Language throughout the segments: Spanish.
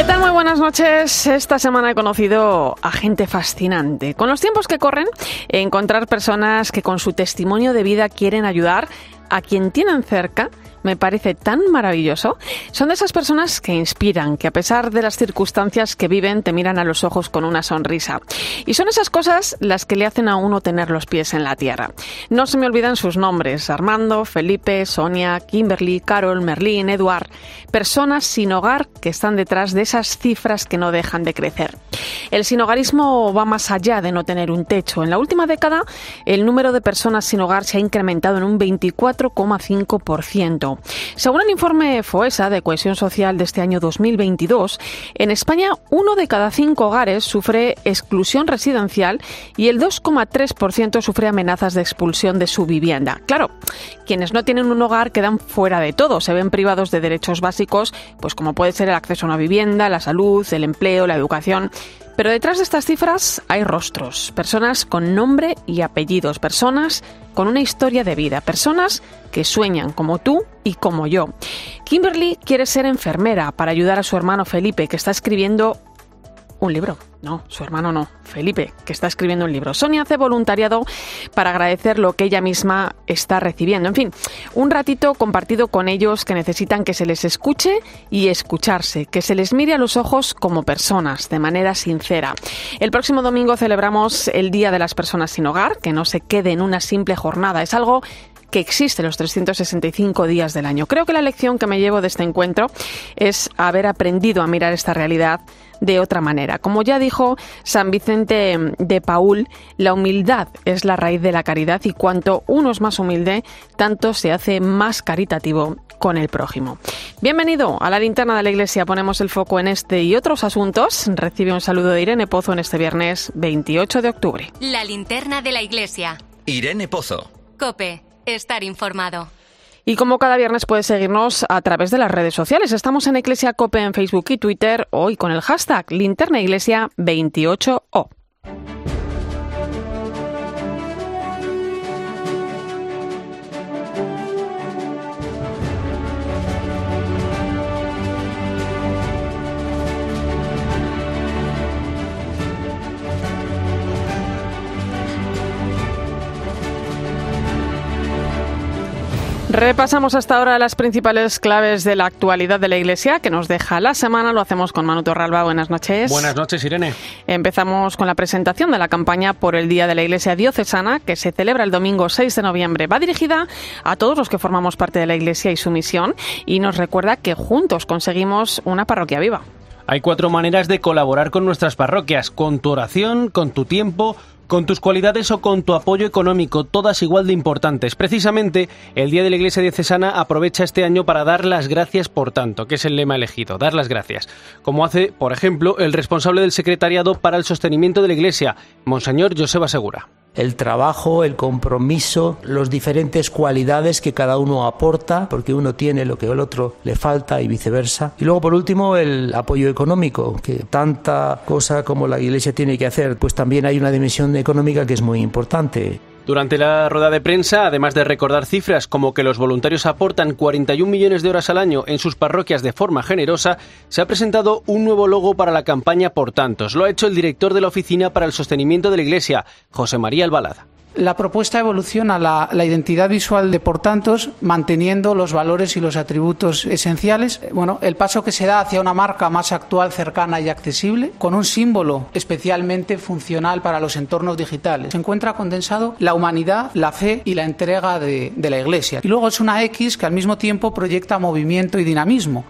¿Qué tal? Muy buenas noches. Esta semana he conocido a gente fascinante. Con los tiempos que corren, encontrar personas que con su testimonio de vida quieren ayudar a quien tienen cerca me parece tan maravilloso. Son de esas personas que inspiran, que a pesar de las circunstancias que viven, te miran a los ojos con una sonrisa. Y son esas cosas las que le hacen a uno tener los pies en la tierra. No se me olvidan sus nombres, Armando, Felipe, Sonia, Kimberly, Carol, Merlín, Eduard. Personas sin hogar que están detrás de esas cifras que no dejan de crecer. El sinhogarismo va más allá de no tener un techo. En la última década, el número de personas sin hogar se ha incrementado en un 24,5%. Según el informe FOESA de Cohesión Social de este año 2022, en España uno de cada cinco hogares sufre exclusión residencial y el 2,3% sufre amenazas de expulsión de su vivienda. Claro, quienes no tienen un hogar quedan fuera de todo, se ven privados de derechos básicos, pues como puede ser el acceso a una vivienda, la salud, el empleo, la educación. Pero detrás de estas cifras hay rostros, personas con nombre y apellidos, personas con una historia de vida, personas que sueñan como tú y como yo. Kimberly quiere ser enfermera para ayudar a su hermano Felipe, que está escribiendo un libro. No, su hermano no, Felipe, que está escribiendo un libro. Sonia hace voluntariado para agradecer lo que ella misma está recibiendo. En fin, un ratito compartido con ellos que necesitan que se les escuche y escucharse, que se les mire a los ojos como personas, de manera sincera. El próximo domingo celebramos el Día de las Personas sin Hogar, que no se quede en una simple jornada. Es algo que existe los 365 días del año. Creo que la lección que me llevo de este encuentro es haber aprendido a mirar esta realidad de otra manera. Como ya dijo San Vicente de Paul, la humildad es la raíz de la caridad y cuanto uno es más humilde, tanto se hace más caritativo con el prójimo. Bienvenido a la linterna de la iglesia. Ponemos el foco en este y otros asuntos. Recibe un saludo de Irene Pozo en este viernes 28 de octubre. La linterna de la iglesia. Irene Pozo. Cope, Estar informado. Y como cada viernes puedes seguirnos a través de las redes sociales. Estamos en Iglesia Cope en Facebook y Twitter hoy con el hashtag linternaiglesia28o. Repasamos hasta ahora las principales claves de la actualidad de la Iglesia que nos deja la semana. Lo hacemos con Manu Torralba. Buenas noches. Buenas noches, Irene. Empezamos con la presentación de la campaña por el Día de la Iglesia Diocesana que se celebra el domingo 6 de noviembre. Va dirigida a todos los que formamos parte de la Iglesia y su misión y nos recuerda que juntos conseguimos una parroquia viva. Hay cuatro maneras de colaborar con nuestras parroquias, con tu oración, con tu tiempo, con tus cualidades o con tu apoyo económico, todas igual de importantes. Precisamente, el Día de la Iglesia Diocesana aprovecha este año para dar las gracias por tanto, que es el lema elegido, dar las gracias. Como hace, por ejemplo, el responsable del Secretariado para el Sostenimiento de la Iglesia, Monseñor Joseba Segura el trabajo, el compromiso, las diferentes cualidades que cada uno aporta, porque uno tiene lo que el otro le falta y viceversa. Y luego, por último, el apoyo económico, que tanta cosa como la Iglesia tiene que hacer, pues también hay una dimensión económica que es muy importante. Durante la rueda de prensa, además de recordar cifras como que los voluntarios aportan 41 millones de horas al año en sus parroquias de forma generosa, se ha presentado un nuevo logo para la campaña Por Tantos. Lo ha hecho el director de la Oficina para el Sostenimiento de la Iglesia, José María Albalada. La propuesta evoluciona la, identidad visual de por tantos, manteniendo los valores y los atributos esenciales. Bueno, el paso que se da hacia una marca más actual, cercana y accesible, con un símbolo especialmente funcional para los entornos digitales. Se encuentra condensado la humanidad, la fe y la entrega de la Iglesia. Y luego es una X que al mismo tiempo proyecta movimiento y dinamismo.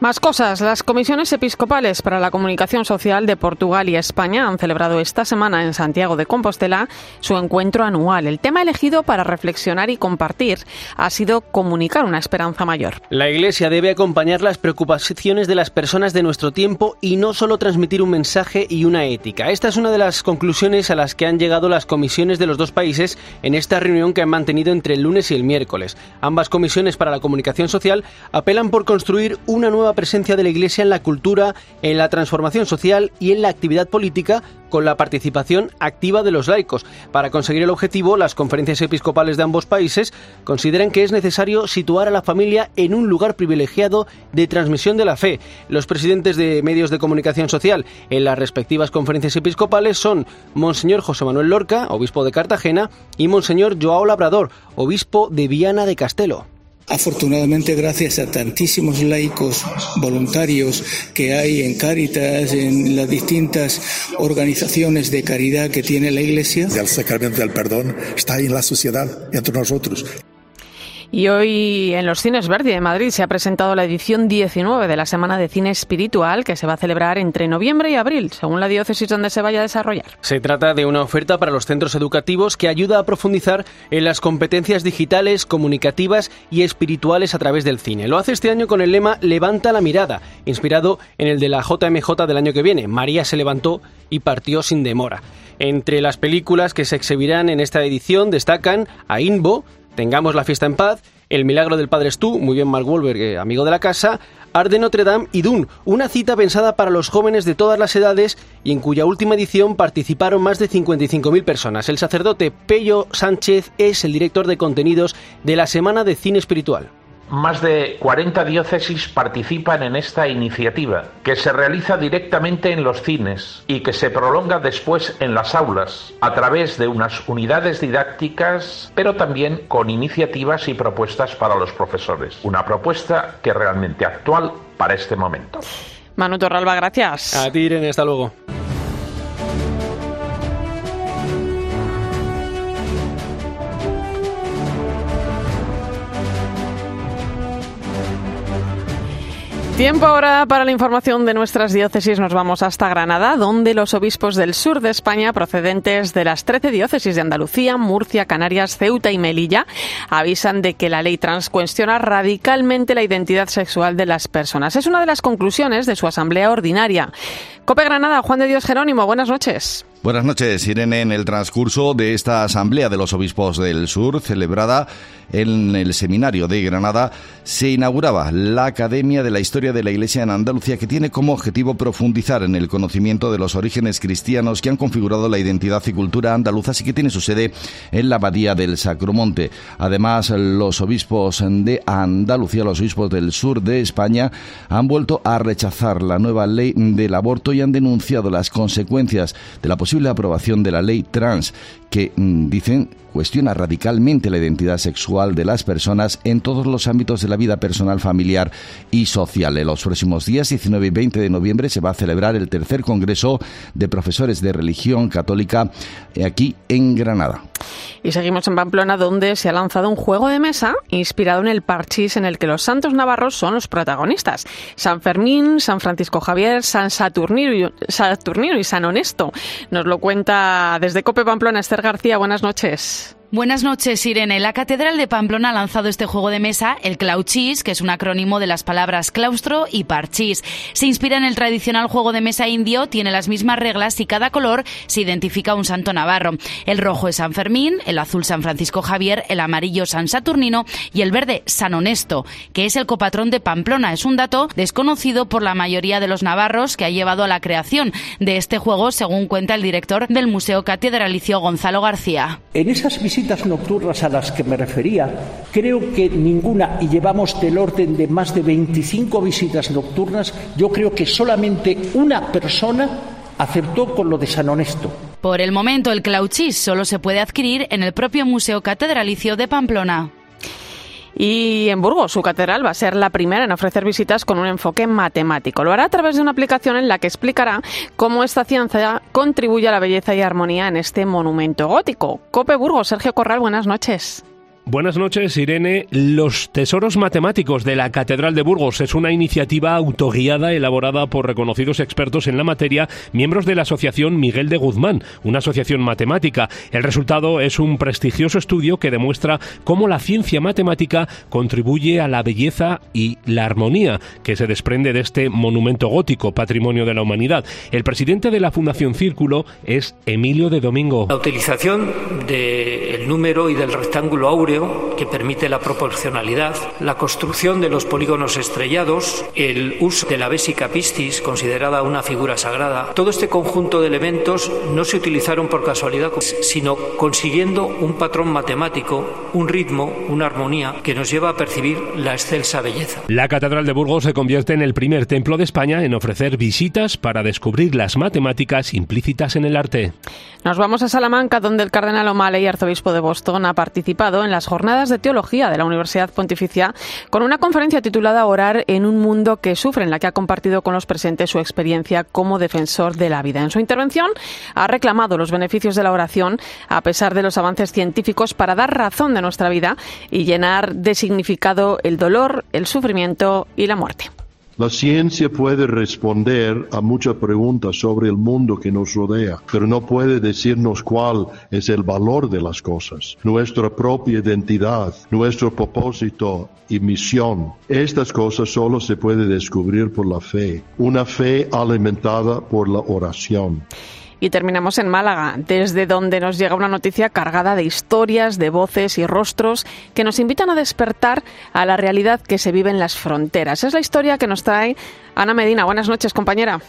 Más cosas. Las comisiones episcopales para la comunicación social de Portugal y España han celebrado esta semana en Santiago de Compostela su encuentro anual. El tema elegido para reflexionar y compartir ha sido comunicar una esperanza mayor. La Iglesia debe acompañar las preocupaciones de las personas de nuestro tiempo y no solo transmitir un mensaje y una ética. Esta es una de las conclusiones a las que han llegado las comisiones de los dos países en esta reunión que han mantenido entre el lunes y el miércoles. Ambas comisiones para la comunicación social apelan por construir una nueva presencia de la Iglesia en la cultura, en la transformación social y en la actividad política con la participación activa de los laicos. Para conseguir el objetivo, las conferencias episcopales de ambos países consideran que es necesario situar a la familia en un lugar privilegiado de transmisión de la fe. Los presidentes de medios de comunicación social en las respectivas conferencias episcopales son Monseñor José Manuel Lorca, obispo de Cartagena, y Monseñor Joao Labrador, obispo de Viana de Castelo. Afortunadamente, gracias a tantísimos laicos voluntarios que hay en Cáritas, en las distintas organizaciones de caridad que tiene la Iglesia. El sacramento del perdón está en la sociedad, entre nosotros. Y hoy en los cines Verdi de Madrid se ha presentado la edición 19 de la Semana de Cine Espiritual que se va a celebrar entre noviembre y abril, según la diócesis donde se vaya a desarrollar. Se trata de una oferta para los centros educativos que ayuda a profundizar en las competencias digitales, comunicativas y espirituales a través del cine. Lo hace este año con el lema Levanta la mirada, inspirado en el de la JMJ del año que viene. María se levantó y partió sin demora. Entre las películas que se exhibirán en esta edición destacan a Inbo, Tengamos la fiesta en paz, El milagro del Padre Stu, muy bien Mark Wahlberg, amigo de la casa, Art de Notre Dame y Dune, una cita pensada para los jóvenes de todas las edades y en cuya última edición participaron más de 55.000 personas. El sacerdote Pello Sánchez es el director de contenidos de la Semana de Cine Espiritual. Más de 40 diócesis participan en esta iniciativa, que se realiza directamente en los cines y que se prolonga después en las aulas, a través de unas unidades didácticas, pero también con iniciativas y propuestas para los profesores. Una propuesta que es realmente actual para este momento. Manu Torralba, gracias. A ti, Irene, hasta luego. Tiempo ahora para la información de nuestras diócesis. Nos vamos hasta Granada, donde los obispos del sur de España, procedentes de las 13 diócesis de Andalucía, Murcia, Canarias, Ceuta y Melilla, avisan de que la ley trans cuestiona radicalmente la identidad sexual de las personas. Es una de las conclusiones de su asamblea ordinaria. Cope Granada, Juan de Dios Jerónimo, buenas noches. Buenas noches, Irene. En el transcurso de esta Asamblea de los Obispos del Sur, celebrada en el Seminario de Granada, se inauguraba la Academia de la Historia de la Iglesia en Andalucía, que tiene como objetivo profundizar en el conocimiento de los orígenes cristianos que han configurado la identidad y cultura andaluza y que tiene su sede en la Abadía del Sacromonte. Además, los obispos de Andalucía, los obispos del sur de España, han vuelto a rechazar la nueva ley del aborto y han denunciado las consecuencias de la posible aprobación de la ley trans que, mm, dicen, cuestiona radicalmente la identidad sexual de las personas en todos los ámbitos de la vida personal, familiar y social. En los próximos días 19 y 20 de noviembre se va a celebrar el tercer Congreso de Profesores de Religión Católica eh, aquí en Granada. Y seguimos en Pamplona, donde se ha lanzado un juego de mesa inspirado en el parchís en el que los santos navarros son los protagonistas. San Fermín, San Francisco Javier, San Saturnino, y San Honesto. Nos lo cuenta desde Cope Pamplona Esther García. Buenas noches. Buenas noches, Irene. La Catedral de Pamplona ha lanzado este juego de mesa, el Clauchis, que es un acrónimo de las palabras claustro y parchís. Se inspira en el tradicional juego de mesa indio, tiene las mismas reglas y cada color se identifica a un santo navarro. El rojo es San Fermín, el azul San Francisco Javier, el amarillo San Saturnino y el verde San Honesto, que es el copatrón de Pamplona. Es un dato desconocido por la mayoría de los navarros que ha llevado a la creación de este juego, según cuenta el director del Museo Catedralicio Gonzalo García. Nocturnas a las que me refería, creo que ninguna, y llevamos del orden de más de 25 visitas nocturnas, yo creo que solamente una persona aceptó con lo de San Honesto. Por el momento, el Clauchis solo se puede adquirir en el propio Museo Catedralicio de Pamplona. Y en Burgos, su catedral va a ser la primera en ofrecer visitas con un enfoque matemático. Lo hará a través de una aplicación en la que explicará cómo esta ciencia contribuye a la belleza y armonía en este monumento gótico. Cope Burgos, Sergio Corral, buenas noches. Buenas noches, Irene. Los Tesoros Matemáticos de la Catedral de Burgos es una iniciativa autoguiada elaborada por reconocidos expertos en la materia, miembros de la Asociación Miguel de Guzmán, una asociación matemática. El resultado es un prestigioso estudio que demuestra cómo la ciencia matemática contribuye a la belleza y la armonía que se desprende de este monumento gótico, patrimonio de la humanidad. El presidente de la Fundación Círculo es Emilio de Domingo. La utilización del número y del rectángulo áureo que permite la proporcionalidad, la construcción de los polígonos estrellados, el uso de la Bésica Pistis, considerada una figura sagrada. Todo este conjunto de elementos no se utilizaron por casualidad, sino consiguiendo un patrón matemático, un ritmo, una armonía que nos lleva a percibir la excelsa belleza. La Catedral de Burgos se convierte en el primer templo de España en ofrecer visitas para descubrir las matemáticas implícitas en el arte. Nos vamos a Salamanca, donde el cardenal O'Malley, arzobispo de Boston, ha participado en las jornadas de teología de la Universidad Pontificia con una conferencia titulada Orar en un mundo que sufre, en la que ha compartido con los presentes su experiencia como defensor de la vida. En su intervención ha reclamado los beneficios de la oración a pesar de los avances científicos para dar razón de nuestra vida y llenar de significado el dolor, el sufrimiento y la muerte. La ciencia puede responder a muchas preguntas sobre el mundo que nos rodea, pero no puede decirnos cuál es el valor de las cosas, nuestra propia identidad, nuestro propósito y misión. Estas cosas solo se puede descubrir por la fe, una fe alimentada por la oración. Y terminamos en Málaga, desde donde nos llega una noticia cargada de historias, de voces y rostros que nos invitan a despertar a la realidad que se vive en las fronteras. Es la historia que nos trae Ana Medina. Buenas noches, compañera.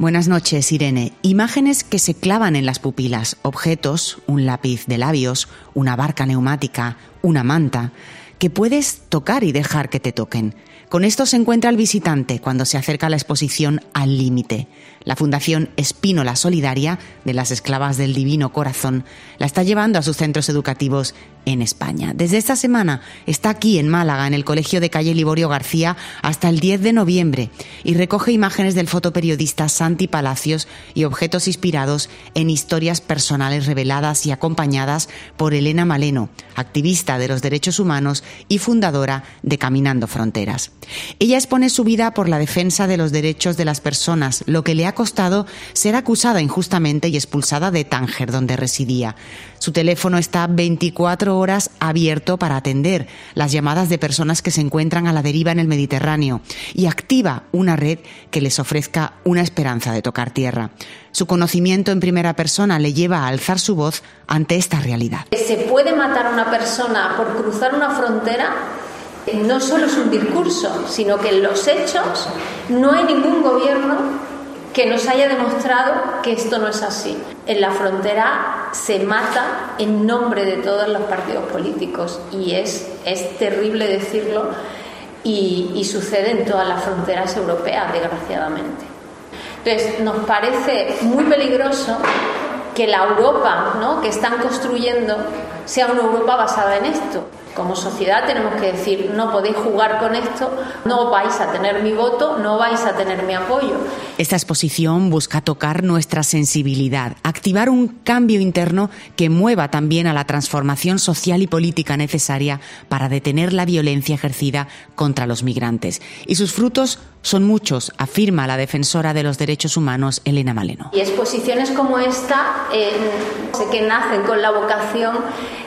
Buenas noches, Irene. Imágenes que se clavan en las pupilas, objetos, un lápiz de labios, una barca neumática, una manta, que puedes tocar y dejar que te toquen. Con esto se encuentra el visitante cuando se acerca a la exposición Al Límite. La Fundación Espínola Solidaria de las Esclavas del Divino Corazón la está llevando a sus centros educativos en España. Desde esta semana está aquí en Málaga, en el Colegio de Calle Liborio García, hasta el 10 de noviembre y recoge imágenes del fotoperiodista Santi Palacios y objetos inspirados en historias personales reveladas y acompañadas por Elena Maleno, activista de los derechos humanos y fundadora de Caminando Fronteras. Ella expone su vida por la defensa de los derechos de las personas, lo que le ha costado ser acusada injustamente y expulsada de Tánger, donde residía. Su teléfono está 24 horas abierto para atender las llamadas de personas que se encuentran a la deriva en el Mediterráneo y activa una red que les ofrezca una esperanza de tocar tierra. Su conocimiento en primera persona le lleva a alzar su voz ante esta realidad. ¿Se puede matar a una persona por cruzar una frontera? No solo es un discurso, sino que en los hechos no hay ningún gobierno que nos haya demostrado que esto no es así. En la frontera se mata en nombre de todos los partidos políticos y es, es terrible decirlo y, sucede en todas las fronteras europeas, desgraciadamente. Entonces, nos parece muy peligroso que la Europa ¿no? que están construyendo sea una Europa basada en esto. Como sociedad tenemos que decir, no podéis jugar con esto, no vais a tener mi voto, no vais a tener mi apoyo. Esta exposición busca tocar nuestra sensibilidad, activar un cambio interno que mueva también a la transformación social y política necesaria para detener la violencia ejercida contra los migrantes. Y sus frutos son muchos, afirma la defensora de los derechos humanos Elena Maleno. Y exposiciones como esta eh, sé que nacen con la vocación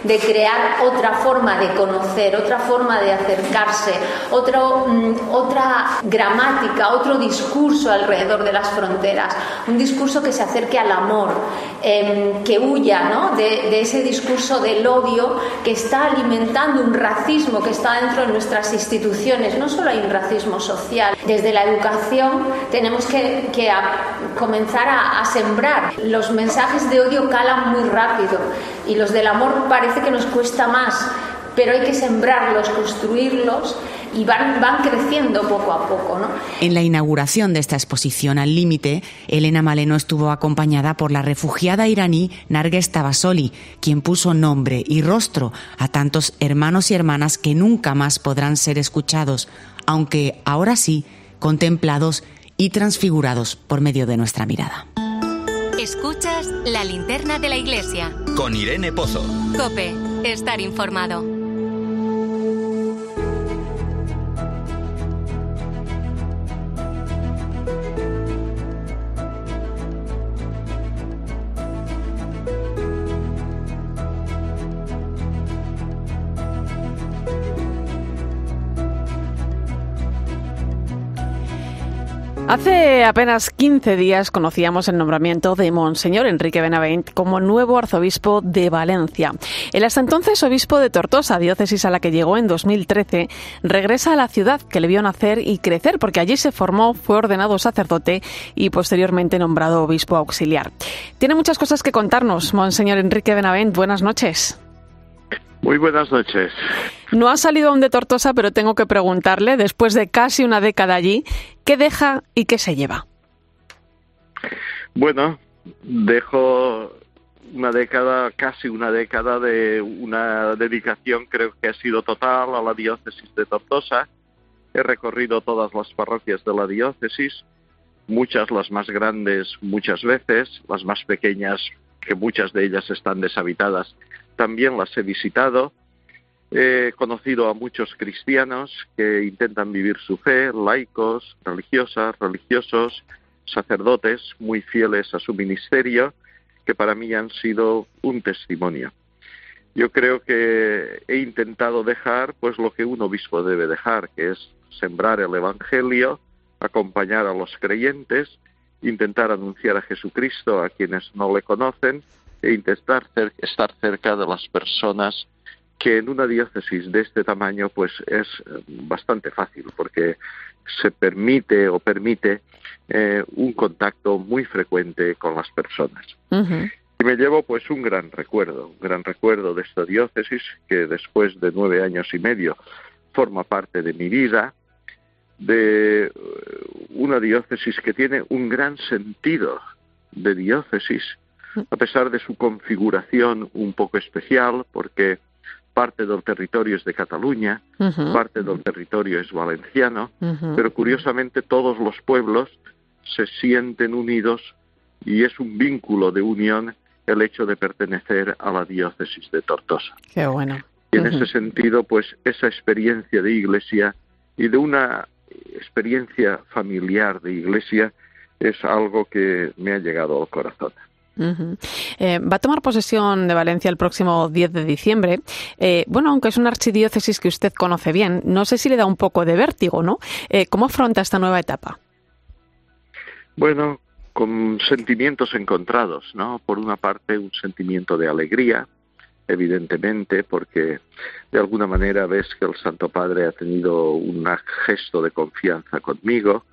de crear otra forma de conocer, otra forma de acercarse, otro, mm, otra gramática, otro discurso alrededor de las fronteras, un discurso que se acerque al amor, em, que huya ¿no? de, ese discurso del odio que está alimentando un racismo que está dentro de nuestras instituciones. No solo hay un racismo social, la educación tenemos que, que a, comenzar a, a sembrar. Los mensajes de odio calan muy rápido y los del amor parece que nos cuesta más pero hay que sembrarlos, construirlos y van, van creciendo poco a poco. ¿no? En la inauguración de esta exposición al límite, Elena Maleno estuvo acompañada por la refugiada iraní Narges Tabasoli, quien puso nombre y rostro a tantos hermanos y hermanas que nunca más podrán ser escuchados, aunque ahora sí contemplados y transfigurados por medio de nuestra mirada. Escuchas la linterna de la iglesia. Con Irene Pozo. Cope, estar informado. Hace apenas 15 días conocíamos el nombramiento de Monseñor Enrique Benavent como nuevo arzobispo de Valencia. El hasta entonces obispo de Tortosa, diócesis a la que llegó en 2013, regresa a la ciudad que le vio nacer y crecer porque allí se formó, fue ordenado sacerdote y posteriormente nombrado obispo auxiliar. Tiene muchas cosas que contarnos, Monseñor Enrique Benavent. Buenas noches. Muy buenas noches. No ha salido aún de Tortosa, pero tengo que preguntarle, después de casi una década allí, ¿qué deja y qué se lleva? Bueno, dejo una década, casi una década de una dedicación, creo que ha sido total a la diócesis de Tortosa. He recorrido todas las parroquias de la diócesis, muchas las más grandes muchas veces, las más pequeñas, que muchas de ellas están deshabitadas, también las he visitado. He conocido a muchos cristianos que intentan vivir su fe, laicos, religiosas, religiosos, sacerdotes muy fieles a su ministerio, que para mí han sido un testimonio. Yo creo que he intentado dejar pues lo que un obispo debe dejar, que es sembrar el evangelio, acompañar a los creyentes, intentar anunciar a Jesucristo a quienes no le conocen e intentar estar cerca de las personas que en una diócesis de este tamaño pues es eh, bastante fácil porque se permite o permite eh, un contacto muy frecuente con las personas. Y me llevo pues un gran recuerdo, un gran recuerdo de esta diócesis que después de nueve años y medio forma parte de mi vida, de eh, una diócesis que tiene un gran sentido de diócesis, a pesar de su configuración un poco especial, porque parte del territorio es de Cataluña, parte del territorio es valenciano, pero curiosamente todos los pueblos se sienten unidos y es un vínculo de unión el hecho de pertenecer a la diócesis de Tortosa. Qué bueno. Y en ese sentido, pues esa experiencia de iglesia y de una experiencia familiar de iglesia es algo que me ha llegado al corazón. Eh, va a tomar posesión de Valencia el próximo 10 de diciembre. Eh, bueno, aunque es una archidiócesis que usted conoce bien, no sé si le da un poco de vértigo, ¿no? Eh, ¿Cómo afronta esta nueva etapa? Bueno, con sentimientos encontrados, ¿no? Por una parte, un sentimiento de alegría, evidentemente, porque de alguna manera ves que el Santo Padre ha tenido un gesto de confianza conmigo,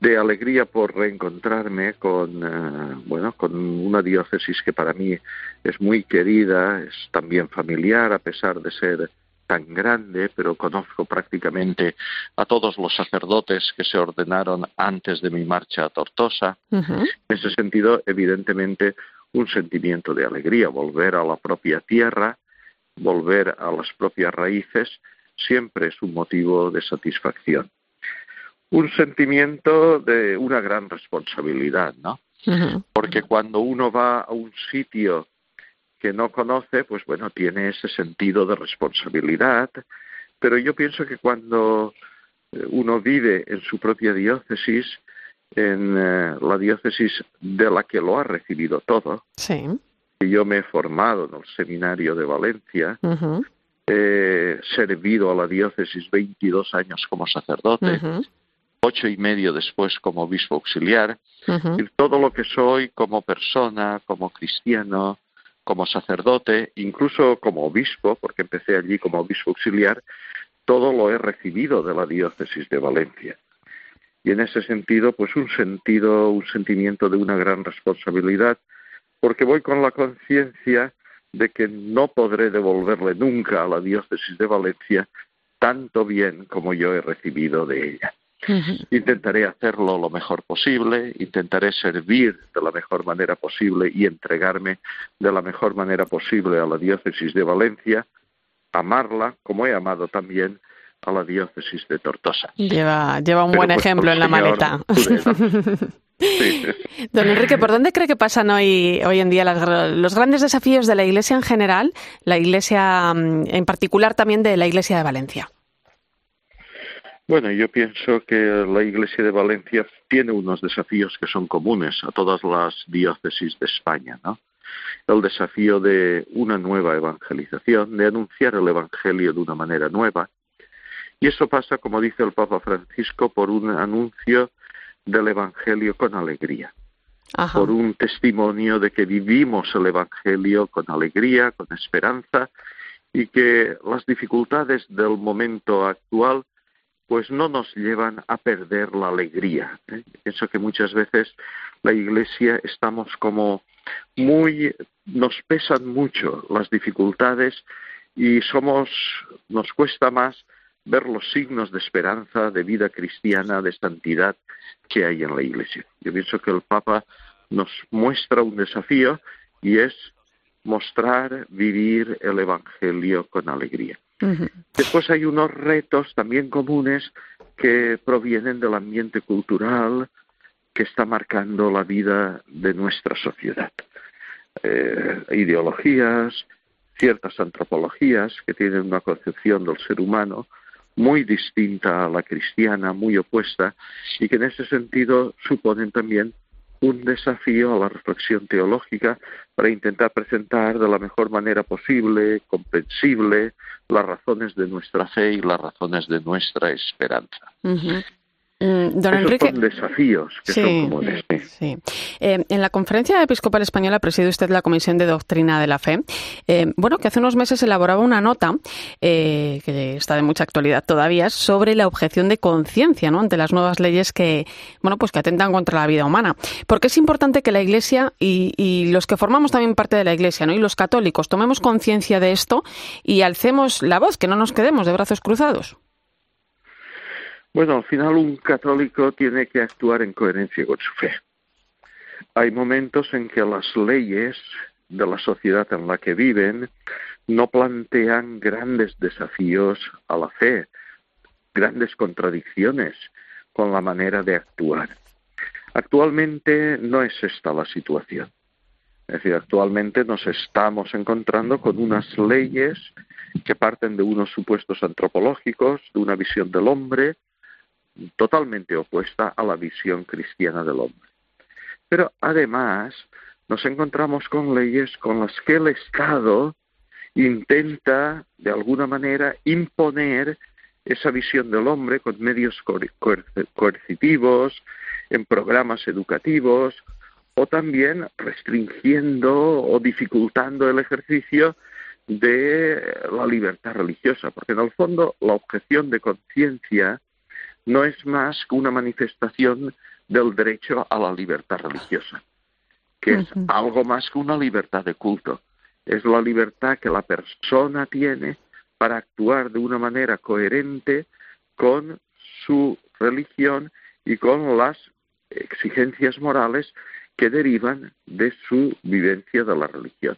de alegría por reencontrarme con eh, bueno con una diócesis que para mí es muy querida es también familiar a pesar de ser tan grande pero conozco prácticamente a todos los sacerdotes que se ordenaron antes de mi marcha a Tortosa. En ese sentido evidentemente un sentimiento de alegría volver a la propia tierra volver a las propias raíces siempre es un motivo de satisfacción un sentimiento de una gran responsabilidad, ¿no? Porque cuando uno va a un sitio que no conoce, pues bueno, tiene ese sentido de responsabilidad, pero yo pienso que cuando eh, uno vive en su propia diócesis, en eh, la diócesis de la que lo ha recibido todo, sí. yo me he formado en el seminario de Valencia, he servido a la diócesis 22 años como sacerdote, ocho y medio después como obispo auxiliar, y todo lo que soy como persona, como cristiano, como sacerdote, incluso como obispo, porque empecé allí como obispo auxiliar, todo lo he recibido de la diócesis de Valencia. Y en ese sentido, pues un sentido, un sentimiento de una gran responsabilidad, porque voy con la conciencia de que no podré devolverle nunca a la diócesis de Valencia tanto bien como yo he recibido de ella. Intentaré hacerlo lo mejor posible, intentaré servir de la mejor manera posible y entregarme de la mejor manera posible a la diócesis de Valencia, amarla como he amado también a la diócesis de Tortosa. Lleva, lleva un buen pues, ejemplo en la maleta. Don Enrique, ¿por dónde cree que pasan hoy, hoy en día los grandes desafíos de la Iglesia en general, la Iglesia mm, en particular también de la Iglesia de Valencia? Bueno, yo pienso que la Iglesia de Valencia tiene unos desafíos que son comunes a todas las diócesis de España, ¿no? El desafío de una nueva evangelización, de anunciar el Evangelio de una manera nueva. Y eso pasa, como dice el Papa Francisco, por un anuncio del Evangelio con alegría, por un testimonio de que vivimos el Evangelio con alegría, con esperanza y que las dificultades del momento actual pues no nos llevan a perder la alegría. ¿eh? Pienso que muchas veces la Iglesia estamos como muy, nos pesan mucho las dificultades y somos, nos cuesta más ver los signos de esperanza, de vida cristiana, de santidad que hay en la Iglesia. Yo pienso que el Papa nos muestra un desafío y es mostrar, vivir el Evangelio con alegría. Después hay unos retos también comunes que provienen del ambiente cultural que está marcando la vida de nuestra sociedad. Eh, ideologías, ciertas antropologías que tienen una concepción del ser humano muy distinta a la cristiana, muy opuesta, y que en ese sentido suponen también un desafío a la reflexión teológica para intentar presentar de la mejor manera posible, comprensible, las razones de nuestra fe y las razones de nuestra esperanza. Don Enrique. Son desafíos que son comunes. Sí. Eh, en la conferencia episcopal española preside usted la Comisión de Doctrina de la Fe. Eh, bueno, que hace unos meses elaboraba una nota eh, que está de mucha actualidad todavía sobre la objeción de conciencia, ¿no? Ante las nuevas leyes que, bueno, pues que atentan contra la vida humana. Porque es importante que la Iglesia y, y los que formamos también parte de la Iglesia, ¿no? Y los católicos tomemos conciencia de esto y alcemos la voz, que no nos quedemos de brazos cruzados. Bueno, al final un católico tiene que actuar en coherencia con su fe. Hay momentos en que las leyes de la sociedad en la que viven no plantean grandes desafíos a la fe, grandes contradicciones con la manera de actuar. Actualmente no es esta la situación. Es decir, actualmente nos estamos encontrando con unas leyes que parten de unos supuestos antropológicos, de una visión del hombre, totalmente opuesta a la visión cristiana del hombre. Pero además nos encontramos con leyes con las que el Estado intenta, de alguna manera, imponer esa visión del hombre con medios coercitivos, en programas educativos, o también restringiendo o dificultando el ejercicio de la libertad religiosa, porque en el fondo la objeción de conciencia no es más que una manifestación del derecho a la libertad religiosa, que es algo más que una libertad de culto. Es la libertad que la persona tiene para actuar de una manera coherente con su religión y con las exigencias morales que derivan de su vivencia de la religión.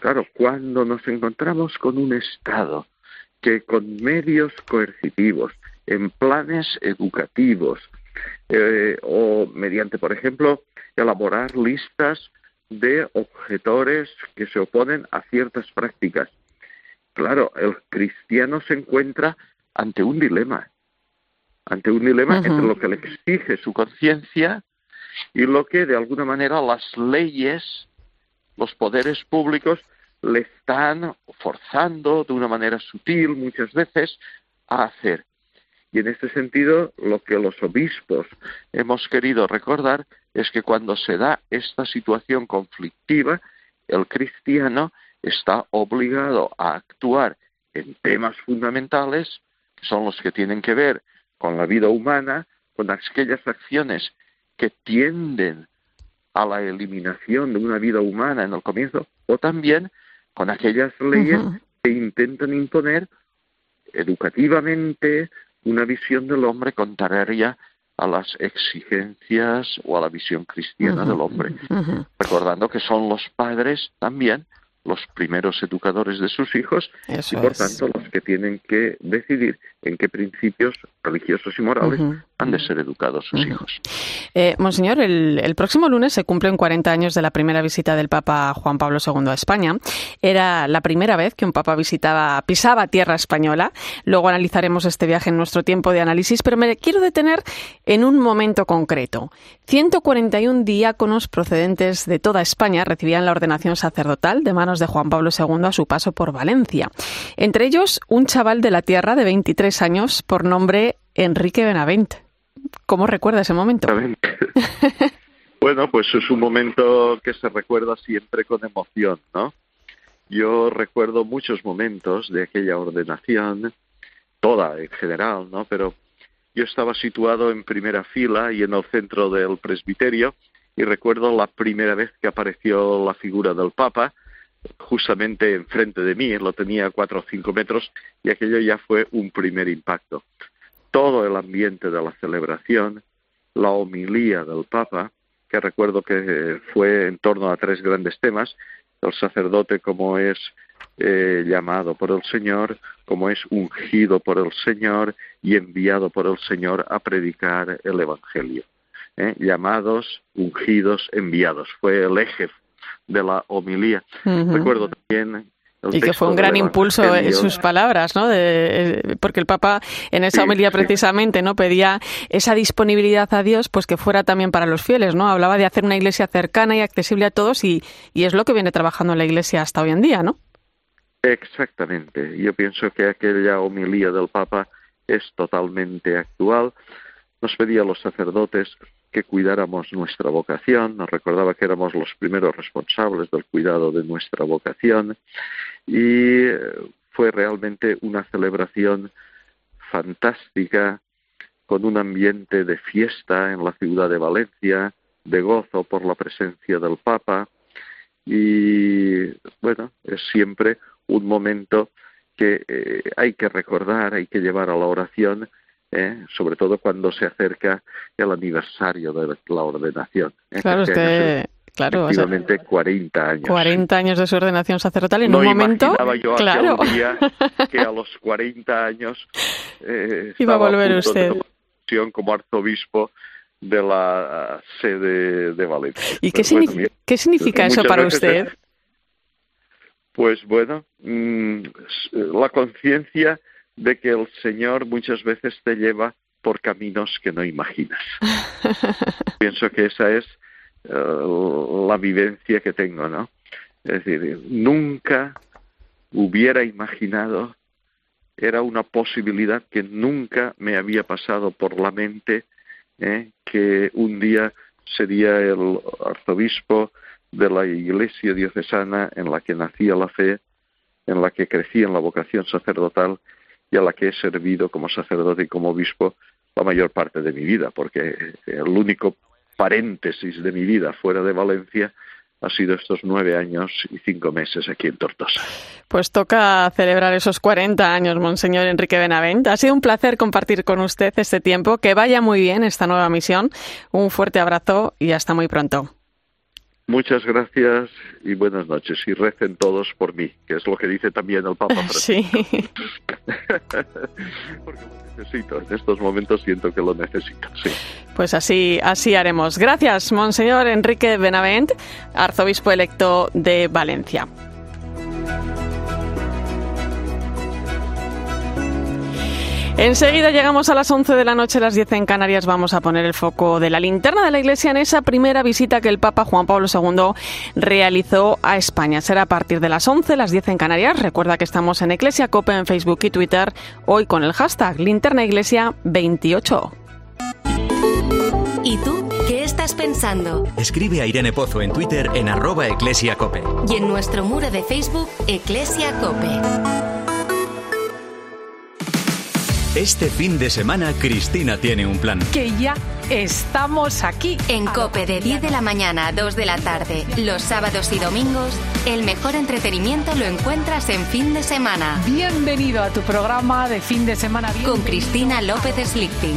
Claro, cuando nos encontramos con un Estado que con medios coercitivos, en planes educativos eh, o mediante, por ejemplo, elaborar listas de objetores que se oponen a ciertas prácticas. Claro, el cristiano se encuentra ante un dilema, ante un dilema entre lo que le exige su conciencia y lo que de alguna manera las leyes, los poderes públicos le están forzando de una manera sutil muchas veces a hacer. Y en este sentido, lo que los obispos hemos querido recordar es que cuando se da esta situación conflictiva, el cristiano está obligado a actuar en temas fundamentales, que son los que tienen que ver con la vida humana, con aquellas acciones que tienden a la eliminación de una vida humana en el comienzo, o también con aquellas leyes que intentan imponer educativamente, una visión del hombre contraria a las exigencias o a la visión cristiana del hombre, recordando que son los padres también los primeros educadores de sus hijos y por tanto los que tienen que decidir en qué principios religiosos y morales han de ser educados sus hijos. Eh, monseñor, el, próximo lunes se cumplen 40 años de la primera visita del Papa Juan Pablo II a España. Era la primera vez que un Papa visitaba, pisaba tierra española. Luego analizaremos este viaje en nuestro tiempo de análisis, pero me quiero detener en un momento concreto. 141 diáconos procedentes de toda España recibían la ordenación sacerdotal de manos de Juan Pablo II a su paso por Valencia. Entre ellos, un chaval de la tierra de 23 años por nombre Enrique Benavent. ¿Cómo recuerda ese momento? bueno, pues es un momento que se recuerda siempre con emoción, ¿no? Yo recuerdo muchos momentos de aquella ordenación, toda en general, ¿no? Pero yo estaba situado en primera fila y en el centro del presbiterio y recuerdo la primera vez que apareció la figura del Papa justamente enfrente de mí, lo tenía a cuatro o cinco metros y aquello ya fue un primer impacto. Todo el ambiente de la celebración, la homilía del Papa, que recuerdo que fue en torno a tres grandes temas, el sacerdote como es eh, llamado por el Señor, como es ungido por el Señor y enviado por el Señor a predicar el Evangelio. ¿eh? Llamados, ungidos, enviados. Fue el eje de la homilía. Recuerdo también y que fue un gran impulso en sus palabras, ¿no? De, porque el Papa en esa homilía precisamente, ¿no? Pedía esa disponibilidad a Dios, pues que fuera también para los fieles, ¿no? Hablaba de hacer una iglesia cercana y accesible a todos y, y es lo que viene trabajando la iglesia hasta hoy en día, ¿no? Exactamente. Yo pienso que aquella homilía del Papa es totalmente actual. Nos pedía a los sacerdotes que cuidáramos nuestra vocación, nos recordaba que éramos los primeros responsables del cuidado de nuestra vocación y eh, fue realmente una celebración fantástica con un ambiente de fiesta en la ciudad de Valencia, de gozo por la presencia del Papa y bueno, es siempre un momento que eh, hay que recordar, hay que llevar a la oración ¿eh? sobre todo cuando se acerca el aniversario de la ordenación. ¿eh? Claro, este usted... Claro, efectivamente 40 años. 40 años de su ordenación sacerdotal en un momento. yo claro. día que a los 40 años eh, iba a volver usted como arzobispo de la sede de Valencia. ¿Y qué, pues ¿qué significa eso para usted? Pues bueno, mm, la conciencia de que el Señor muchas veces te lleva por caminos que no imaginas. Pienso que esa es eh, la vivencia que tengo, ¿no? Es decir, nunca hubiera imaginado, era una posibilidad que nunca me había pasado por la mente, ¿eh? que un día sería el arzobispo de la iglesia diocesana en la que nacía la fe, en la que crecí en la vocación sacerdotal y a la que he servido como sacerdote y como obispo la mayor parte de mi vida, porque el único paréntesis de mi vida fuera de Valencia ha sido estos nueve años y cinco meses aquí en Tortosa. Pues toca celebrar esos 40 años, Monseñor Enrique Benavent. Ha sido un placer compartir con usted este tiempo. Que vaya muy bien esta nueva misión. Un fuerte abrazo y hasta muy pronto. Muchas gracias y buenas noches. Y recen todos por mí, que es lo que dice también el Papa Sí. Porque lo necesito. En estos momentos siento que lo necesito. Sí. Pues así, así haremos. Gracias, Monseñor Enrique Benavent, arzobispo electo de Valencia. Enseguida llegamos a las 11 de la noche, las 10 en Canarias. Vamos a poner el foco de la linterna de la Iglesia en esa primera visita que el Papa Juan Pablo II realizó a España. Será a partir de las 11, las 10 en Canarias. Recuerda que estamos en Iglesia Cope en Facebook y Twitter, hoy con el hashtag Linterna Iglesia 28. ¿Y tú qué estás pensando? Escribe a Irene Pozo en Twitter en arroba eclesiacope. Y en nuestro muro de Facebook, Eclesia Cope. Este fin de semana Cristina tiene un plan. Que ya estamos aquí. En Cope de 10 de la mañana a 2 de la tarde, los sábados y domingos, el mejor entretenimiento lo encuentras en fin de semana. Bienvenido a tu programa de fin de semana. Con Cristina López Slichting.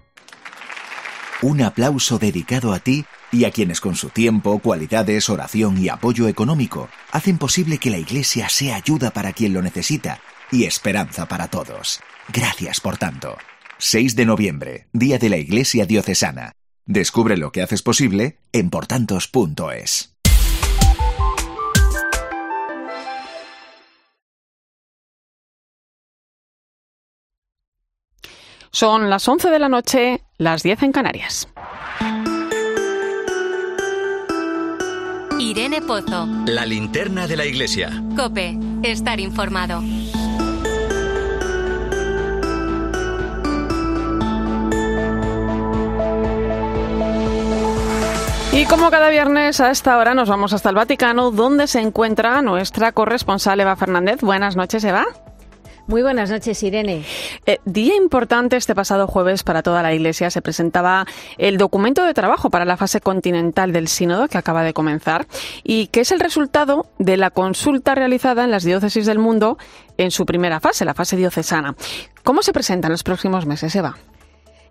Un aplauso dedicado a ti y a quienes con su tiempo, cualidades, oración y apoyo económico hacen posible que la Iglesia sea ayuda para quien lo necesita y esperanza para todos. Gracias por tanto. 6 de noviembre, Día de la Iglesia Diocesana. Descubre lo que haces posible en portantos.es. Son las 11 de la noche, las 10 en Canarias. Irene Pozo. La linterna de la iglesia. Cope, estar informado. Y como cada viernes a esta hora nos vamos hasta el Vaticano, donde se encuentra nuestra corresponsal Eva Fernández. Buenas noches, Eva. Muy buenas noches, Irene. Eh, día importante este pasado jueves para toda la Iglesia. Se presentaba el documento de trabajo para la fase continental del Sínodo que acaba de comenzar y que es el resultado de la consulta realizada en las diócesis del mundo en su primera fase, la fase diocesana. ¿Cómo se presentan los próximos meses, Eva?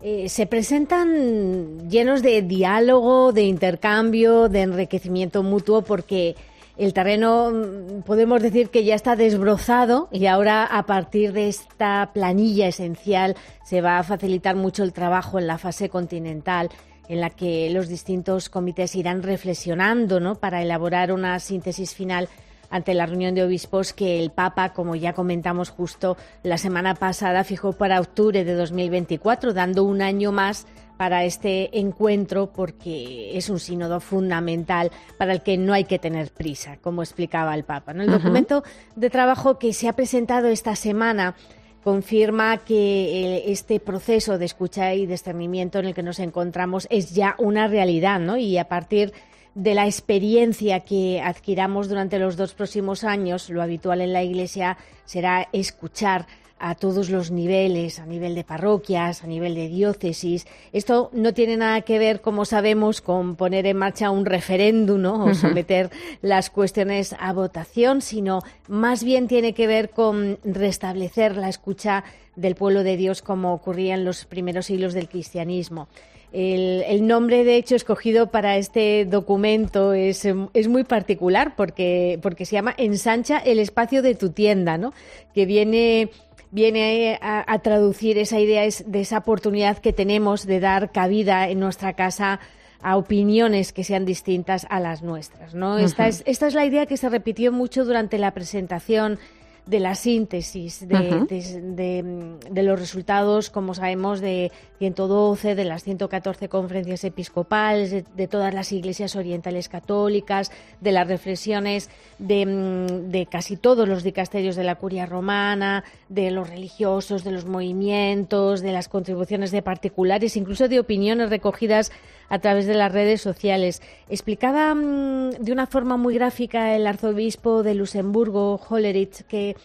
Eh, se presentan llenos de diálogo, de intercambio, de enriquecimiento mutuo, porque el terreno mm, podemos decir que ya está desbrozado y ahora a partir de esta planilla esencial se va a facilitar mucho el trabajo en la fase continental en la que los distintos comités irán reflexionando ¿no? para elaborar una síntesis final ante la reunión de obispos que el Papa, como ya comentamos justo la semana pasada, fijó para octubre de 2024, dando un año más para este encuentro porque es un sínodo fundamental para el que no hay que tener prisa, como explicaba el Papa. El documento de trabajo que se ha presentado esta semana confirma que eh, este proceso de escucha y discernimiento en el que nos encontramos es ya una realidad, ¿no? Y a partir de la experiencia que adquiramos durante los dos próximos años, lo habitual en la Iglesia será escuchar a todos los niveles, a nivel de parroquias, a nivel de diócesis. Esto no tiene nada que ver, como sabemos, con poner en marcha un referéndum o someter las cuestiones a votación, sino más bien tiene que ver con restablecer la escucha del pueblo de Dios como ocurría en los primeros siglos del cristianismo. El, nombre, de hecho, escogido para este documento es, muy particular porque, porque se llama Ensancha el espacio de tu tienda, ¿no? que viene viene a, traducir esa idea de esa oportunidad que tenemos de dar cabida en nuestra casa a opiniones que sean distintas a las nuestras. ¿no? esta, es, esta es la idea que se repitió mucho durante la presentación de la síntesis de, los resultados, como sabemos, de 112, de las 114 conferencias episcopales, de, todas las iglesias orientales católicas, de las reflexiones mm, de, casi todos los dicasterios de la curia romana, de los religiosos, de los movimientos, de las contribuciones de particulares, incluso de opiniones recogidas a través de las redes sociales. Explicaba mm, de una forma muy gráfica el arzobispo de Luxemburgo, Hollerich, que,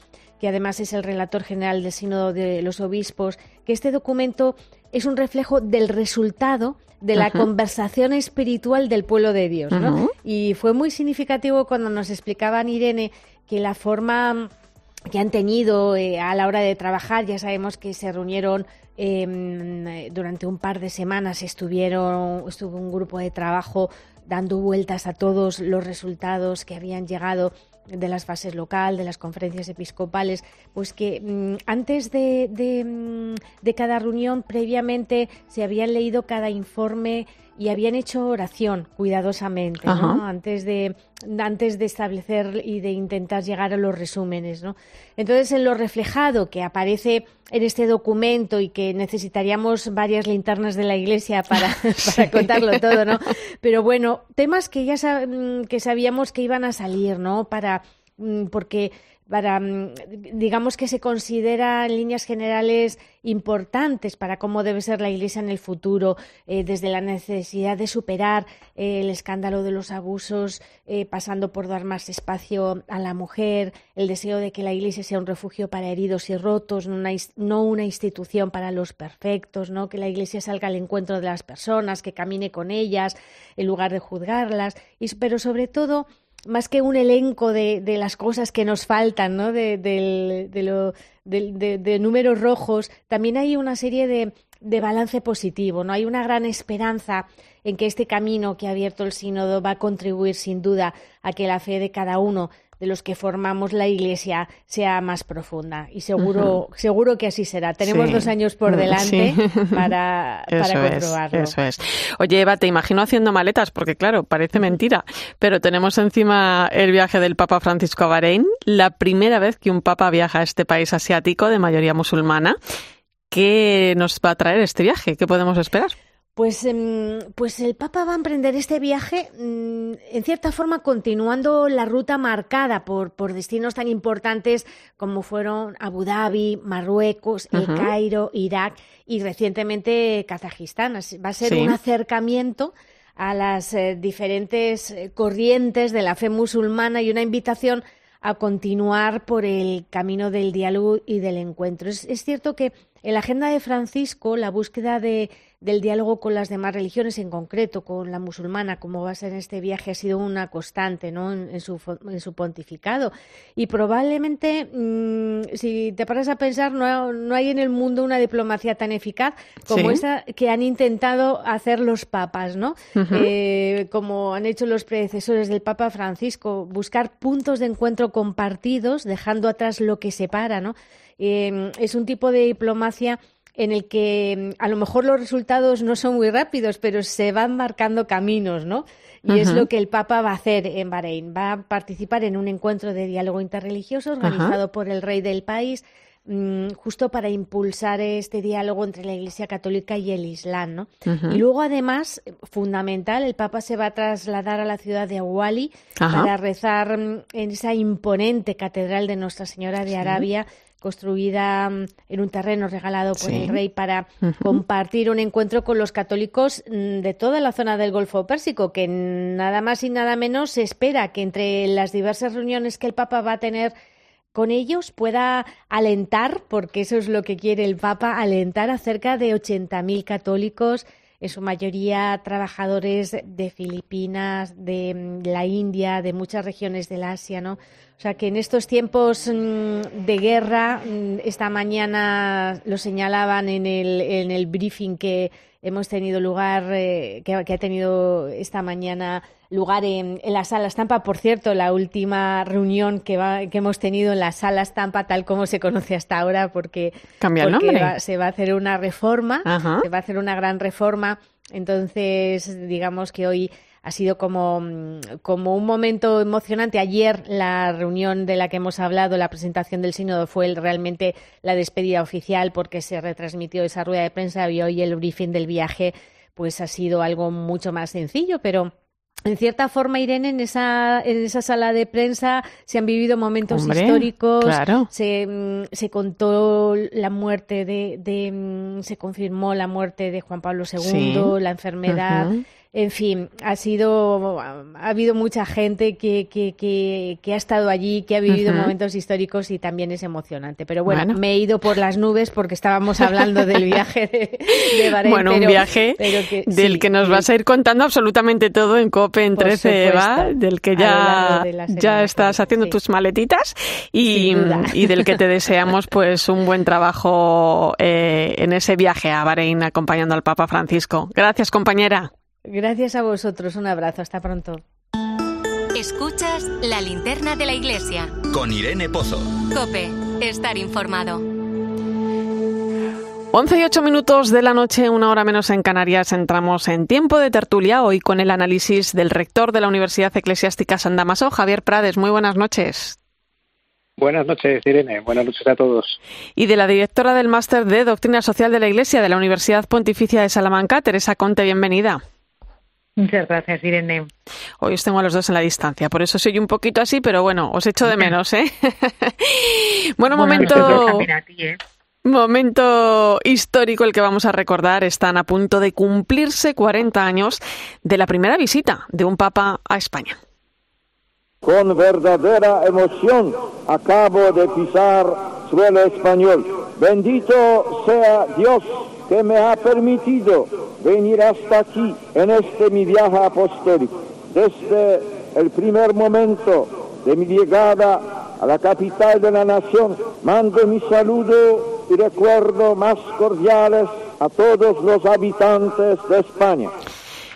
que además es el relator general del Sínodo de los Obispos, que este documento es un reflejo del resultado de la conversación espiritual del pueblo de Dios. Y fue muy significativo cuando nos explicaban, Irene, que la forma que han tenido eh, a la hora de trabajar, ya sabemos que se reunieron Em, durante un par de semanas estuvieron, estuvo un grupo de trabajo dando vueltas a todos los resultados que habían llegado de las fases local, de las conferencias episcopales, pues que mm, antes de, mm, de, cada reunión, previamente, se habían leído cada informe y habían hecho oración cuidadosamente, ¿no? Antes de, antes de establecer y de intentar llegar a los resúmenes, ¿no? Entonces, en lo reflejado que aparece en este documento y que necesitaríamos varias linternas de la Iglesia para, para contarlo todo, ¿no? Pero bueno, temas que ya mm, que sabíamos que iban a salir, ¿no? Para mm, porque para, mm, digamos que se considera en líneas generales importantes para cómo debe ser la Iglesia en el futuro, eh, desde la necesidad de superar eh, el escándalo de los abusos, eh, pasando por dar más espacio a la mujer, el deseo de que la Iglesia sea un refugio para heridos y rotos, no una, no una institución para los perfectos, ¿no? que la Iglesia salga al encuentro de las personas, que camine con ellas en lugar de juzgarlas, y, pero sobre todo más que un elenco de, de las cosas que nos faltan, ¿no? De, de, de, números rojos, también hay una serie de, de balance positivo. No hay una gran esperanza en que este camino que ha abierto el sínodo va a contribuir sin duda a que la fe de cada uno de los que formamos la Iglesia sea más profunda. Y seguro, seguro que así será. Tenemos dos años por delante para, para comprobarlo. eso es. Oye, Eva, te imagino haciendo maletas, porque claro, parece mentira, pero tenemos encima el viaje del Papa Francisco a Bahrein, la primera vez que un papa viaja a este país asiático de mayoría musulmana. ¿Qué nos va a traer este viaje? ¿Qué podemos esperar? Pues, em, pues el Papa va a emprender este viaje, mm, en cierta forma, continuando la ruta marcada por, por destinos tan importantes como fueron Abu Dhabi, Marruecos, El Cairo, Irak y recientemente Kazajistán. Va a ser un acercamiento a las eh, diferentes eh, corrientes de la fe musulmana y una invitación a continuar por el camino del diálogo y del encuentro. es cierto que en la agenda de Francisco, la búsqueda de del diálogo con las demás religiones, en concreto con la musulmana, como va a ser en este viaje, ha sido una constante ¿no? en, su, en su pontificado. Y probablemente, mm, si te paras a pensar, no, no, hay en el mundo una diplomacia tan eficaz como esa que han intentado hacer los papas, ¿no? Eh, como han hecho los predecesores del Papa Francisco, buscar puntos de encuentro compartidos, dejando atrás lo que separa, ¿no? Eh, es un tipo de diplomacia en el que mm, a lo mejor los resultados no son muy rápidos, pero se van marcando caminos, ¿no? Y es lo que el Papa va a hacer en Bahrein. Va a participar en un encuentro de diálogo interreligioso organizado por el rey del país, mm, justo para impulsar este diálogo entre la Iglesia Católica y el Islam, ¿no? Y luego, además, fundamental, el Papa se va a trasladar a la ciudad de Awali para rezar mm, en esa imponente catedral de Nuestra Señora de Arabia construida mm, en un terreno regalado por el rey para compartir un encuentro con los católicos mm, de toda la zona del Golfo Pérsico, que nada más y nada menos se espera que entre las diversas reuniones que el Papa va a tener con ellos pueda alentar, porque eso es lo que quiere el Papa, alentar a cerca de 80.000 católicos en su mayoría trabajadores de Filipinas, de mm, la India, de muchas regiones del Asia, ¿no? O sea que en estos tiempos mm, de guerra, mm, esta mañana lo señalaban en el, en el briefing que hemos tenido lugar, eh, que, ha tenido esta mañana lugar en, la sala estampa. Por cierto, la última reunión que, va, que hemos tenido en la sala estampa, tal como se conoce hasta ahora, porque, se va a hacer una reforma, se va a hacer una gran reforma. Entonces, digamos que hoy ha sido como, como un momento emocionante. Ayer la reunión de la que hemos hablado, la presentación del sínodo, fue realmente la despedida oficial porque se retransmitió esa rueda de prensa y hoy el briefing del viaje pues ha sido algo mucho más sencillo, pero en cierta forma, Irene, en esa, en esa sala de prensa se han vivido momentos históricos. Se, mm, se, contó la muerte de, de, mm, se confirmó la muerte de Juan Pablo II, la enfermedad. En fin, ha sido, ha habido mucha gente que, que, que, ha estado allí, que ha vivido momentos históricos y también es emocionante. Pero bueno, me he ido por las nubes porque estábamos hablando del viaje de, de Bueno, un viaje del que nos vas a ir contando absolutamente todo en COPE en 13, Eva, del que ya, ya estás haciendo tus maletitas y, y, del que te deseamos pues un buen trabajo eh, en ese viaje a Bahrein acompañando al Papa Francisco. Gracias, compañera. Gracias a vosotros. Un abrazo. Hasta pronto. Escuchas la linterna de la iglesia. Con Irene Pozo. Cope. Estar informado. 11 y 8 minutos de la noche, una hora menos en Canarias, entramos en tiempo de tertulia hoy con el análisis del rector de la Universidad Eclesiástica San Damaso, Javier Prades. Muy buenas noches. Buenas noches, Irene. Buenas noches a todos. Y de la directora del Máster de Doctrina Social de la Iglesia de la Universidad Pontificia de Salamanca, Teresa Conte, bienvenida. Muchas gracias, Irene. Hoy os tengo a los dos en la distancia, por eso soy un poquito así, pero bueno, os echo de menos, ¿eh? bueno, momento... ¿eh? Momento histórico el que vamos a recordar. Están a punto de cumplirse 40 años de la primera visita de un papa a España. Con verdadera emoción acabo de pisar suelo español. Bendito sea Dios que me ha permitido venir hasta aquí en este mi viaje apostólico. Desde el primer momento de mi llegada a la capital de la nación, mando mi saludo y recuerdo más cordiales a todos los habitantes de España.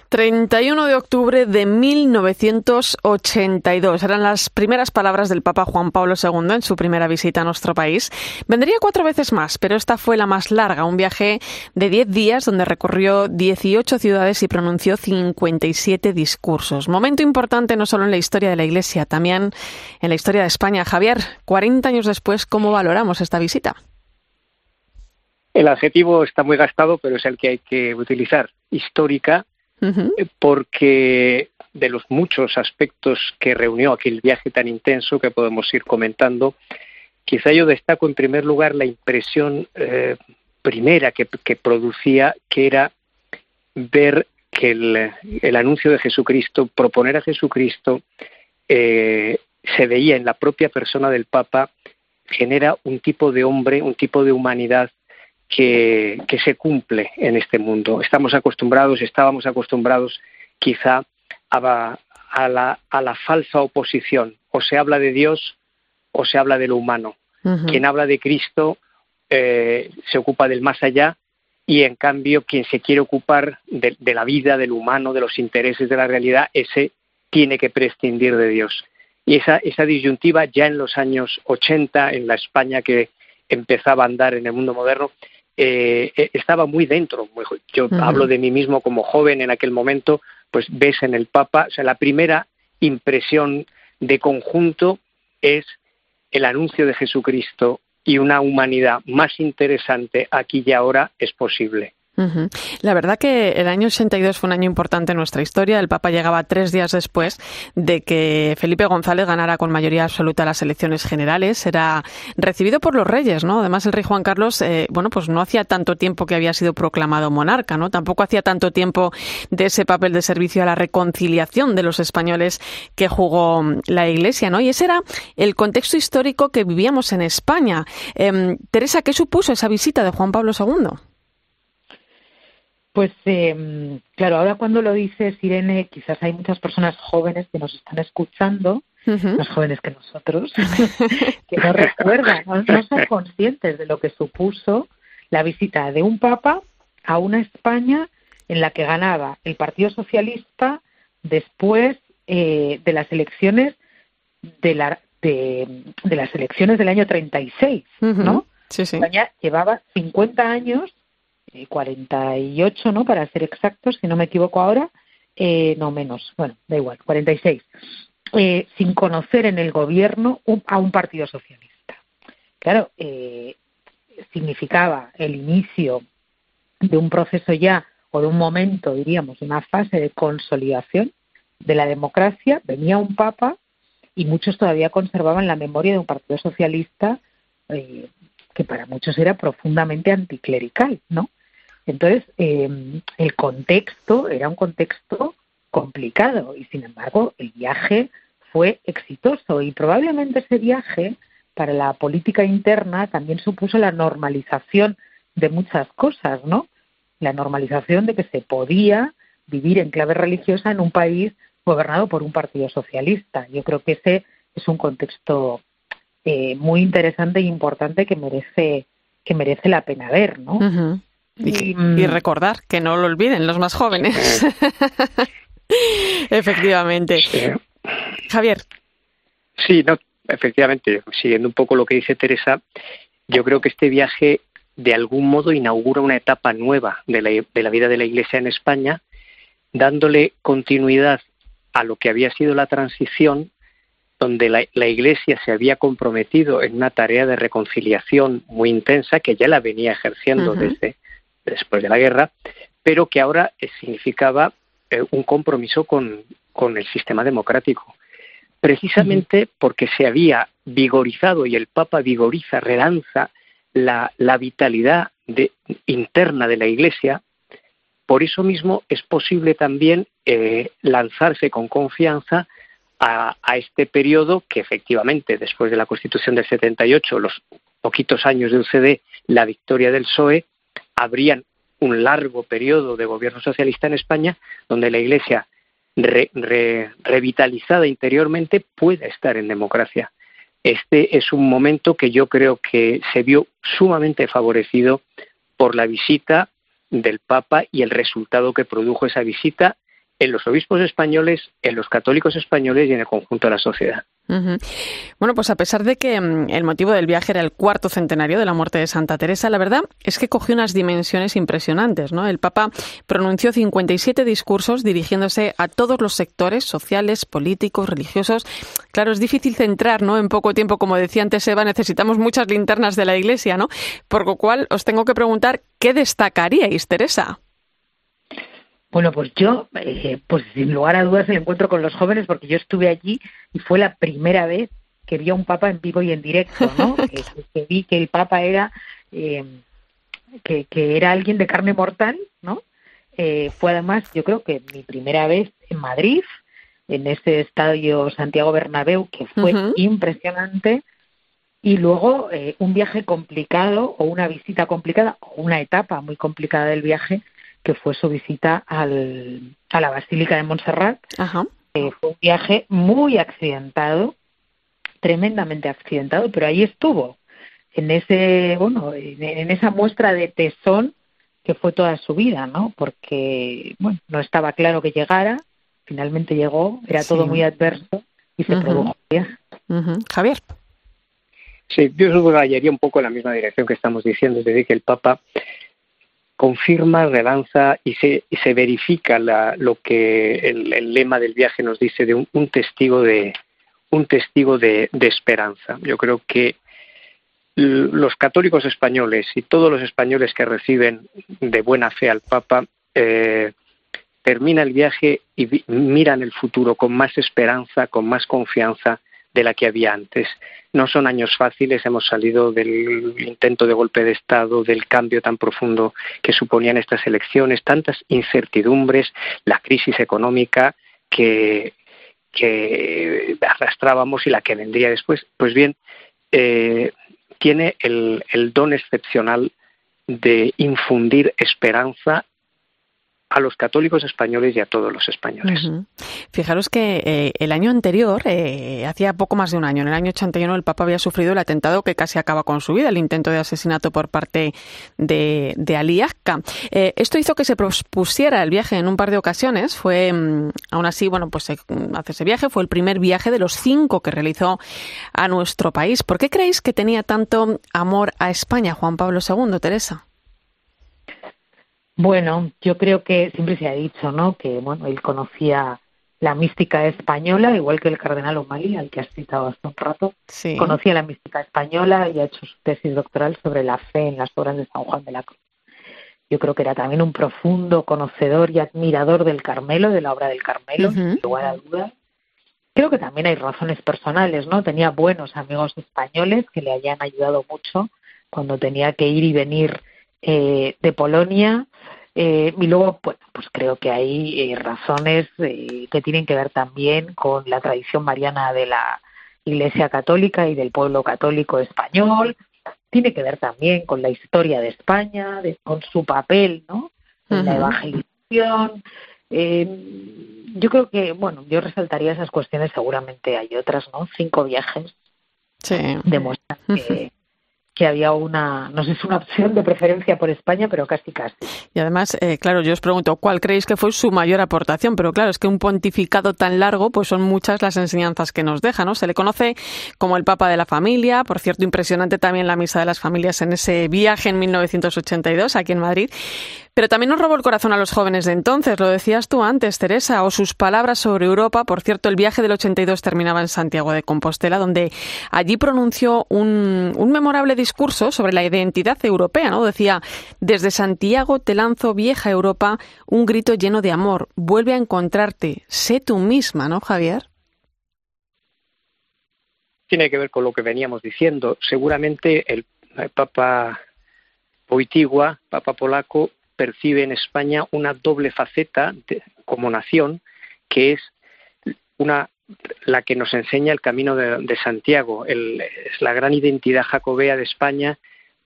31 de octubre de 1982. Eran las primeras palabras del Papa Juan Pablo II en su primera visita a nuestro país. Vendría cuatro veces más, pero esta fue la más larga, un viaje de 10 días donde recorrió 18 ciudades y pronunció 57 discursos. Momento importante no solo en la historia de la Iglesia, también en la historia de España. Javier, 40 años después, ¿cómo valoramos esta visita? El adjetivo está muy gastado, pero es el que hay que utilizar. Histórica, porque de los muchos aspectos que reunió aquel viaje tan intenso que podemos ir comentando, quizá yo destaco en primer lugar la impresión eh, primera que, producía, que era ver que el, anuncio de Jesucristo, proponer a Jesucristo, eh, se veía en la propia persona del Papa, genera un tipo de hombre, un tipo de humanidad que, se cumple en este mundo. Estamos acostumbrados, estábamos acostumbrados quizá a, la, a la falsa oposición. O se habla de Dios o se habla de lo humano. Quien habla de Cristo eh, se ocupa del más allá y en cambio quien se quiere ocupar de, de, la vida, del humano, de los intereses de la realidad, ese tiene que prescindir de Dios. Y esa, esa disyuntiva ya en los años 80, en la España que empezaba a andar en el mundo moderno, eh, eh, estaba muy dentro. Yo hablo de mí mismo como joven en aquel momento, pues ves en el Papa, o sea, la primera impresión de conjunto es el anuncio de Jesucristo y una humanidad más interesante aquí y ahora es posible. La verdad que el año 82 fue un año importante en nuestra historia. El Papa llegaba tres días después de que Felipe González ganara con mayoría absoluta las elecciones generales. Era recibido por los reyes, ¿no? Además, el rey Juan Carlos, eh, bueno, pues no hacía tanto tiempo que había sido proclamado monarca, ¿no? Tampoco hacía tanto tiempo de ese papel de servicio a la reconciliación de los españoles que jugó la Iglesia, ¿no? Y ese era el contexto histórico que vivíamos en España. Em, Teresa, ¿qué supuso esa visita de Juan Pablo II? Pues eh, claro, ahora cuando lo dices, Irene, quizás hay muchas personas jóvenes que nos están escuchando, más jóvenes que nosotros, que no recuerdan, no, son conscientes de lo que supuso la visita de un papa a una España en la que ganaba el Partido Socialista después eh, de las elecciones de, la, de, de, las elecciones del año 36, ¿no? Sí, sí. España llevaba 50 años 48, ¿no? Para ser exactos, si no me equivoco ahora, eh, no menos, bueno, da igual, 46, eh, sin conocer en el gobierno a un partido socialista. Claro, eh, significaba el inicio de un proceso ya, o de un momento, diríamos, una fase de consolidación de la democracia, venía un papa y muchos todavía conservaban la memoria de un partido socialista que para muchos era profundamente anticlerical, ¿no? Entonces, em, el contexto era un contexto complicado y, sin embargo, el viaje fue exitoso y probablemente ese viaje para la política interna también supuso la normalización de muchas cosas, ¿no? La normalización de que se podía vivir en clave religiosa en un país gobernado por un partido socialista. Yo creo que ese es un contexto eh, muy interesante e importante que merece que merece la pena ver, ¿no? Y, recordar, que no lo olviden los más jóvenes. efectivamente. Javier. Sí, no, efectivamente, siguiendo un poco lo que dice Teresa, yo creo que este viaje de algún modo inaugura una etapa nueva de la, de la vida de la Iglesia en España, dándole continuidad a lo que había sido la transición, donde la, la, Iglesia se había comprometido en una tarea de reconciliación muy intensa, que ya la venía ejerciendo desde, después de la guerra, pero que ahora eh, significaba eh, un compromiso con, el sistema democrático. Precisamente porque se había vigorizado y el Papa vigoriza, relanza la, vitalidad interna de la Iglesia, por eso mismo es posible también eh, lanzarse con confianza a, a, este periodo que efectivamente después de la Constitución del 78, los poquitos años de UCD, la victoria del PSOE, habrían un largo periodo de gobierno socialista en España donde la Iglesia revitalizada interiormente pueda estar en democracia. Este es un momento que yo creo que se vio sumamente favorecido por la visita del Papa y el resultado que produjo esa visita en los obispos españoles, en los católicos españoles y en el conjunto de la sociedad. Bueno, pues a pesar de que mm, el motivo del viaje era el cuarto centenario de la muerte de Santa Teresa, la verdad es que cogió unas dimensiones impresionantes. ¿no? El Papa pronunció 57 discursos dirigiéndose a todos los sectores sociales, políticos, religiosos. Claro, es difícil centrar ¿no? en poco tiempo, como decía antes Eva, necesitamos muchas linternas de la Iglesia, ¿no? Por lo cual os tengo que preguntar, ¿qué destacaríais, Teresa? Bueno, pues yo, eh, pues sin lugar a dudas, el encuentro con los jóvenes, porque yo estuve allí y fue la primera vez que vi a un papa en vivo y en directo, ¿no? que, vi que el papa era eh, que, que, era alguien de carne mortal, ¿no? Eh, fue además, yo creo que mi primera vez en Madrid, en ese estadio Santiago Bernabéu, que fue impresionante, y luego eh, un viaje complicado o una visita complicada o una etapa muy complicada del viaje que fue su visita al, a la Basílica de Montserrat. fue un viaje muy accidentado, tremendamente accidentado, pero ahí estuvo, en ese, bueno, en, esa muestra de tesón que fue toda su vida, ¿no? Porque, bueno, no estaba claro que llegara, finalmente llegó, era todo muy adverso y se produjo el viaje. Javier. Sí, yo subrayaría un poco en la misma dirección que estamos diciendo, es decir, que el Papa confirma, relanza y se, y se verifica la, lo que el, lema del viaje nos dice de un, testigo de un testigo de, esperanza. Yo creo que los católicos españoles y todos los españoles que reciben de buena fe al Papa eh, termina el viaje y miran el futuro con más esperanza, con más confianza de la que había antes. No son años fáciles, hemos salido del intento de golpe de Estado, del cambio tan profundo que suponían estas elecciones, tantas incertidumbres, la crisis económica que, que arrastrábamos y la que vendría después. Pues bien, eh, tiene el, el don excepcional de infundir esperanza a los católicos españoles y a todos los españoles. Fijaros que eh, el año anterior, eh, hacía poco más de un año, en el año 81, el Papa había sufrido el atentado que casi acaba con su vida, el intento de asesinato por parte de, de Ali eh, esto hizo que se pospusiera el viaje en un par de ocasiones. Fue, mm, aún así, bueno, pues hace ese viaje fue el primer viaje de los cinco que realizó a nuestro país. ¿Por qué creéis que tenía tanto amor a España Juan Pablo II, Teresa? Bueno, yo creo que siempre se ha dicho, ¿no? Que bueno, él conocía la mística española, igual que el cardenal O'Malley, al que has citado hace un rato. Conocía la mística española y ha hecho su tesis doctoral sobre la fe en las obras de San Juan de la Cruz. Yo creo que era también un profundo conocedor y admirador del Carmelo, de la obra del Carmelo, sin lugar a dudas. Creo que también hay razones personales, ¿no? Tenía buenos amigos españoles que le hayan ayudado mucho cuando tenía que ir y venir eh, de Polonia. Eh, y luego, pues, pues creo que hay eh, razones que tienen que ver también con la tradición mariana de la Iglesia Católica y del pueblo católico español. Tiene que ver también con la historia de España, con su papel, ¿no? En la evangelización. yo creo que, bueno, yo resaltaría esas cuestiones. Seguramente hay otras, ¿no? Cinco viajes sí. demuestran que que había una, no sé si una opción de preferencia por España, pero casi casi. Y además, eh, claro, yo os pregunto, ¿cuál creéis que fue su mayor aportación? Pero claro, es que un pontificado tan largo, pues son muchas las enseñanzas que nos deja, ¿no? Se le conoce como el Papa de la Familia, por cierto, impresionante también la Misa de las Familias en ese viaje en 1982 aquí en Madrid. Pero también nos robó el corazón a los jóvenes de entonces, lo decías tú antes, Teresa, o sus palabras sobre Europa. Por cierto, el viaje del 82 terminaba en Santiago de Compostela, donde allí pronunció un, memorable discurso sobre la identidad europea, ¿no? Decía, desde Santiago te lanzo, vieja Europa, un grito lleno de amor. Vuelve a encontrarte, sé tú misma, ¿no, Javier? Tiene que ver con lo que veníamos diciendo. Seguramente el, Papa Poitigua, Papa polaco, percibe en España una doble faceta como nación, que es una la que nos enseña el camino de, Santiago, es la gran identidad jacobea de España,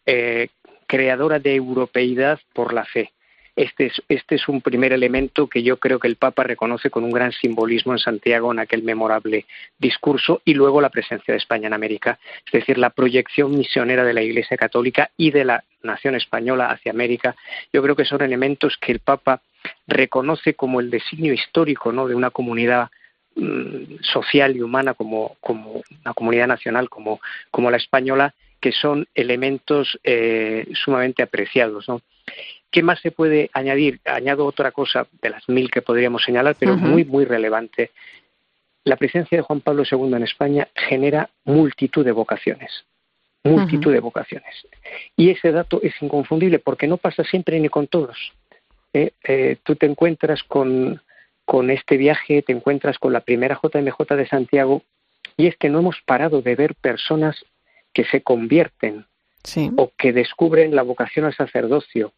eh, creadora de europeidad por la fe. Este es, este es un primer elemento que yo creo que el Papa reconoce con un gran simbolismo en Santiago en aquel memorable discurso y luego la presencia de España en América, es decir, la proyección misionera de la Iglesia Católica y de la nación española hacia América. Yo creo que son elementos que el Papa reconoce como el designio histórico de una comunidad mm, social y humana como, una comunidad nacional como, la española, que son elementos eh, sumamente apreciados. ¿Qué más se puede añadir? Añado otra cosa de las mil que podríamos señalar, pero muy, muy relevante. La presencia de Juan Pablo II en España genera multitud de vocaciones, multitud de vocaciones. Y ese dato es inconfundible porque no pasa siempre ni con todos. ¿eh? Eh, tú te encuentras con, con este viaje, te encuentras con la primera JMJ de Santiago, y es que no hemos parado de ver personas que se convierten o que descubren la vocación al sacerdocio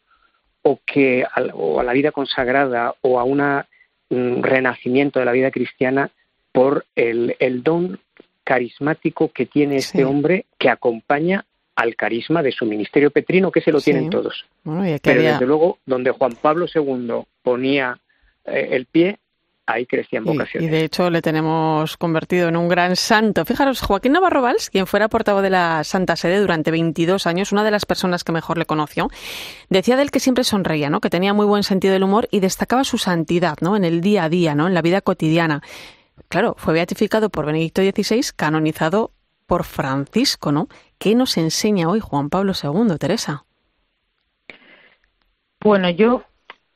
o que a, o a la vida consagrada o a un mm, renacimiento de la vida cristiana por el, el don carismático que tiene este hombre que acompaña al carisma de su ministerio petrino, que se lo tienen todos. Pero desde luego, donde Juan Pablo II ponía eh, el pie, ahí crecían vocaciones. Y, de hecho le tenemos convertido en un gran santo. Fijaros, Joaquín Navarro Valls, quien fuera portavoz de la Santa Sede durante 22 años, una de las personas que mejor le conoció, decía de él que siempre sonreía, ¿no? que tenía muy buen sentido del humor y destacaba su santidad ¿no? en el día a día, ¿no? en la vida cotidiana. Claro, fue beatificado por Benedicto XVI, canonizado por Francisco, ¿no? ¿Qué nos enseña hoy Juan Pablo II, Teresa? Bueno, yo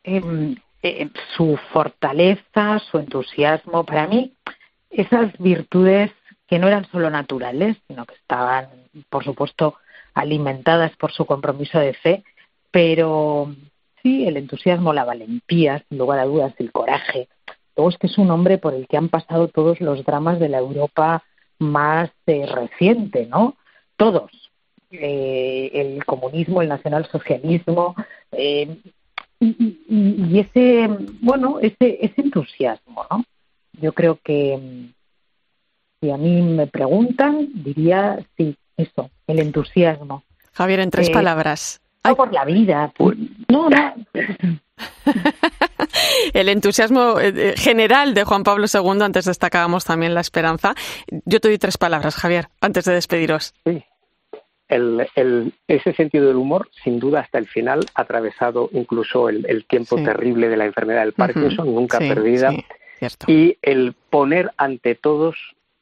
em, eh, su fortaleza, su entusiasmo, para mí, esas virtudes que no eran solo naturales, sino que estaban, por supuesto, alimentadas por su compromiso de fe, pero sí, el entusiasmo, la valentía, sin lugar a dudas, el coraje. Luego es que es un hombre por el que han pasado todos los dramas de la Europa más eh, reciente, ¿no? Todos. Eh, el comunismo, el nacionalsocialismo, eh, y, ese, bueno, ese, ese entusiasmo, ¿no? Yo creo que si a mí me preguntan, diría sí, eso, el entusiasmo. Javier, en tres eh, palabras. No por la vida, no, no. el entusiasmo eh, general de Juan Pablo II, antes destacábamos también la esperanza. Yo te doy tres palabras, Javier, antes de despediros. Sí, el, ese sentido del humor, sin duda, hasta el final, ha atravesado incluso el, tiempo terrible de la enfermedad del Parkinson, nunca perdida, y el poner ante todos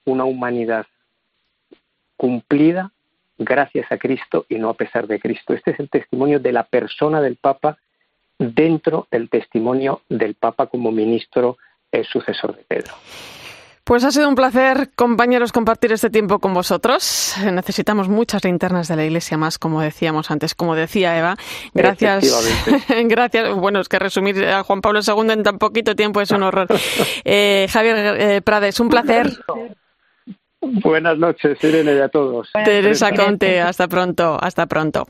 una humanidad cumplida gracias a Cristo y no a pesar de Cristo. Este es el testimonio de la persona del Papa dentro del testimonio del Papa como ministro el sucesor de Pedro. Pues ha sido un placer, compañeros, compartir este tiempo con vosotros. Necesitamos muchas linternas de la Iglesia más, como decíamos antes, como decía Eva. Gracias. Gracias. Bueno, es que resumir a Juan Pablo II en tan poquito tiempo es un horror. Eh, Javier eh, Prades, un placer. Buenas noches, Irene, y a todos. Teresa Conte, hasta pronto, hasta pronto.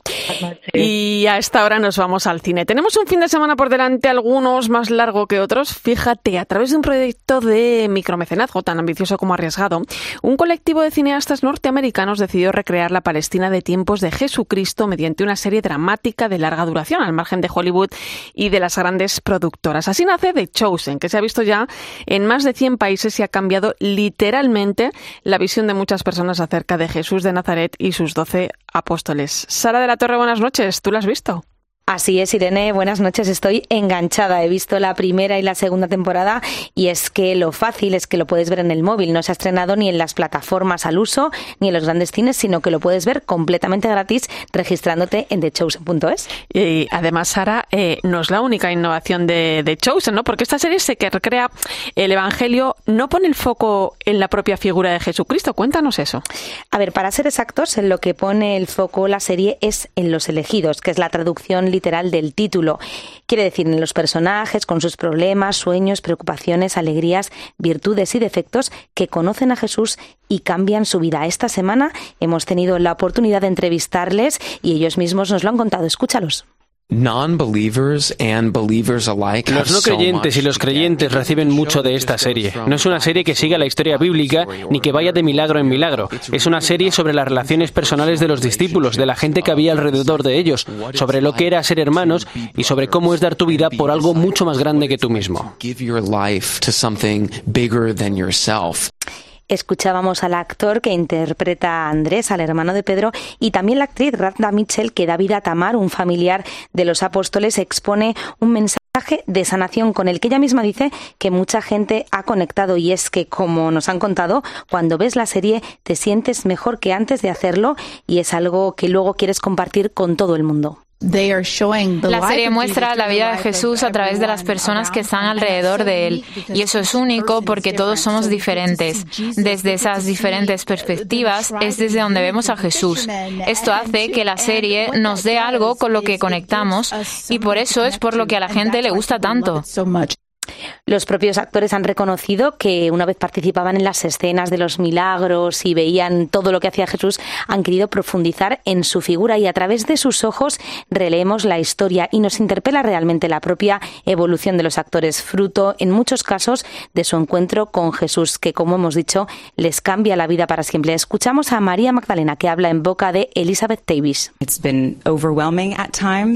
Y a esta hora nos vamos al cine. Tenemos un fin de semana por delante, algunos más largo que otros. Fíjate, a través de un proyecto de micromecenazgo tan ambicioso como arriesgado, un colectivo de cineastas norteamericanos decidió recrear la Palestina de tiempos de Jesucristo mediante una serie dramática de larga duración, al margen de Hollywood y de las grandes productoras. Así nace The Chosen, que se ha visto ya en más de 100 países y ha cambiado literalmente la visión de muchas personas acerca de Jesús de Nazaret y sus doce apóstoles. Sara de la Torre, buenas noches. ¿Tú la has visto? Así es, Irene, buenas noches. Estoy enganchada. He visto la primera y la segunda temporada y es que lo fácil es que lo puedes ver en el móvil. No se ha estrenado ni en las plataformas al uso ni en los grandes cines, sino que lo puedes ver completamente gratis registrándote en thechosen.es. Y además, Sara, eh, no es la única innovación de The Chosen, ¿no? Porque esta serie se que recrea el Evangelio, no pone el foco en la propia figura de Jesucristo. Cuéntanos eso. A ver, para ser exactos, en lo que pone el foco la serie es en los elegidos, que es la traducción literal del título. Quiere decir en los personajes, con sus problemas, sueños, preocupaciones, alegrías, virtudes y defectos que conocen a Jesús y cambian su vida. Esta semana hemos tenido la oportunidad de entrevistarles y ellos mismos nos lo han contado. Escúchalos. Los no creyentes y los creyentes reciben mucho de esta serie. No es una serie que siga la historia bíblica ni que vaya de milagro en milagro. Es una serie sobre las relaciones personales de los discípulos, de la gente que había alrededor de ellos, sobre lo que era ser hermanos y sobre cómo es dar tu vida por algo mucho más grande que tú mismo. Escuchábamos al actor que interpreta a Andrés, al hermano de Pedro, y también la actriz Radha Mitchell, que da vida a Tamar, un familiar de los apóstoles, expone un mensaje de sanación con el que ella misma dice que mucha gente ha conectado y es que, como nos han contado, cuando ves la serie te sientes mejor que antes de hacerlo y es algo que luego quieres compartir con todo el mundo. La serie muestra la vida de Jesús a través de las personas que están alrededor de él. Y eso es único porque todos somos diferentes. Desde esas diferentes perspectivas es desde donde vemos a Jesús. Esto hace que la serie nos dé algo con lo que conectamos y por eso es por lo que a la gente le gusta tanto. Los propios actores han reconocido que una vez participaban en las escenas de los milagros y veían todo lo que hacía Jesús, han querido profundizar en su figura y a través de sus ojos releemos la historia y nos interpela realmente la propia evolución de los actores, fruto en muchos casos de su encuentro con Jesús, que como hemos dicho les cambia la vida para siempre. Escuchamos a María Magdalena que habla en boca de Elizabeth Davis.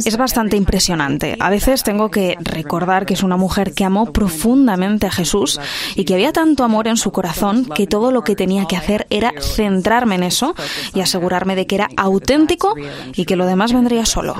Es bastante impresionante. A veces tengo que recordar que es una mujer que amó profundamente a Jesús y que había tanto amor en su corazón que todo lo que tenía que hacer era centrarme en eso y asegurarme de que era auténtico y que lo demás vendría solo.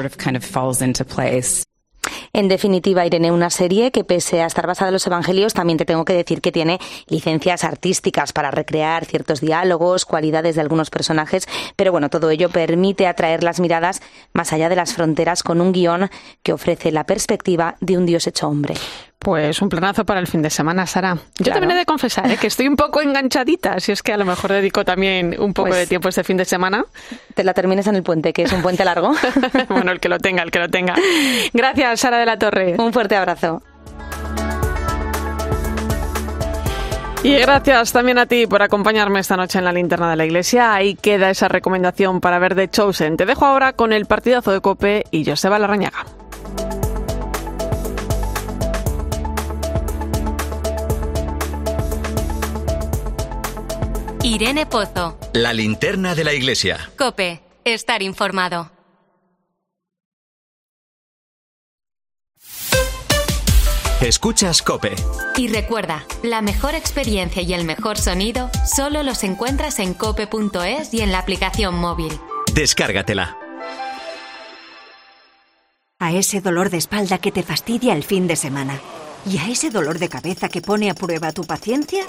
En definitiva, Irene, una serie que pese a estar basada en los evangelios, también te tengo que decir que tiene licencias artísticas para recrear ciertos diálogos, cualidades de algunos personajes, pero bueno, todo ello permite atraer las miradas más allá de las fronteras con un guion que ofrece la perspectiva de un Dios hecho hombre. Pues un planazo para el fin de semana, Sara. Yo también he de confesar ¿eh? que estoy un poco enganchadita, si es que a lo mejor dedico también un poco Pues de tiempo este fin de semana. Te la termines en el puente, que es un puente largo. bueno, el que lo tenga, el que lo tenga. Gracias, Sara de la Torre. Un fuerte abrazo. Y gracias también a ti por acompañarme esta noche en la linterna de la iglesia. Ahí queda esa recomendación para ver The Chosen. Te dejo ahora con el partidazo de Cope y Joseba Larrañaga. Irene Pozo, La linterna de la iglesia. Cope, estar informado. Escuchas Cope. Y recuerda, la mejor experiencia y el mejor sonido solo los encuentras en cope.es y en la aplicación móvil. Descárgatela. A ese dolor de espalda que te fastidia el fin de semana. ¿Y a ese dolor de cabeza que pone a prueba tu paciencia?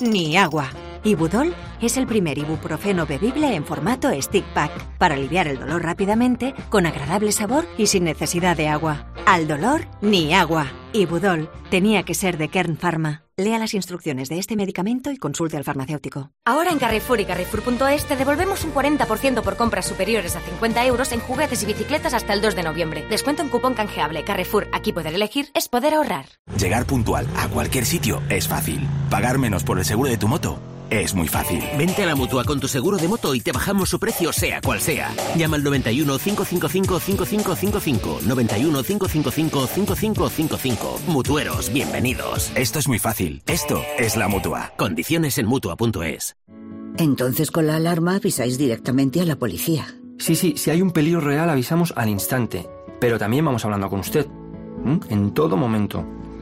Ni agua. Ibudol es el primer ibuprofeno bebible en formato stick pack para aliviar el dolor rápidamente, con agradable sabor y sin necesidad de agua. Al dolor, ni agua. Ibudol tenía que ser de Kern Pharma. Lea las instrucciones de este medicamento y consulte al farmacéutico. Ahora en Carrefour y Carrefour.es te devolvemos un 40% por compras superiores a 50 euros en juguetes y bicicletas hasta el 2 de noviembre. Descuento en cupón canjeable. Carrefour, aquí poder elegir es poder ahorrar. Llegar puntual a cualquier sitio es fácil. Pagar menos por el seguro de tu moto es muy fácil. Vente a la mutua con tu seguro de moto y te bajamos su precio, sea cual sea. Llama al 91 555 5555. 91 555 5555. Mutueros, bienvenidos. Esto es muy fácil. Esto es la mutua. Condiciones en mutua.es. Entonces con la alarma avisáis directamente a la policía. Sí, sí, si hay un peligro real avisamos al instante. Pero también vamos hablando con usted. ¿m? En todo momento.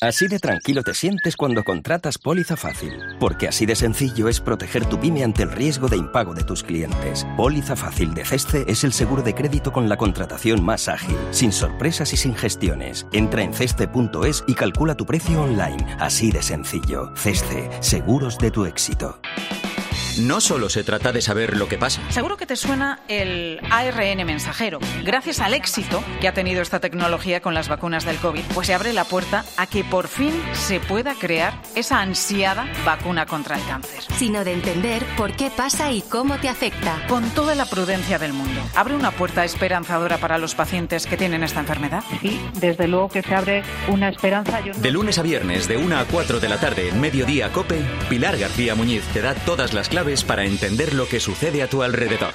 Así de tranquilo te sientes cuando contratas Póliza Fácil, porque así de sencillo es proteger tu pyme ante el riesgo de impago de tus clientes. Póliza Fácil de CESCE es el seguro de crédito con la contratación más ágil, sin sorpresas y sin gestiones. Entra en ceste.es y calcula tu precio online, así de sencillo. CESCE, seguros de tu éxito. No solo se trata de saber lo que pasa. Seguro que te suena el ARN mensajero. Gracias al éxito que ha tenido esta tecnología con las vacunas del COVID, pues se abre la puerta a que por fin se pueda crear esa ansiada vacuna contra el cáncer. Sino de entender por qué pasa y cómo te afecta. Con toda la prudencia del mundo. ¿Abre una puerta esperanzadora para los pacientes que tienen esta enfermedad? Sí, desde luego que se abre una esperanza. De lunes a viernes, de 1 a 4 de la tarde, en mediodía COPE, Pilar García Muñiz te da todas las para entender lo que sucede a tu alrededor.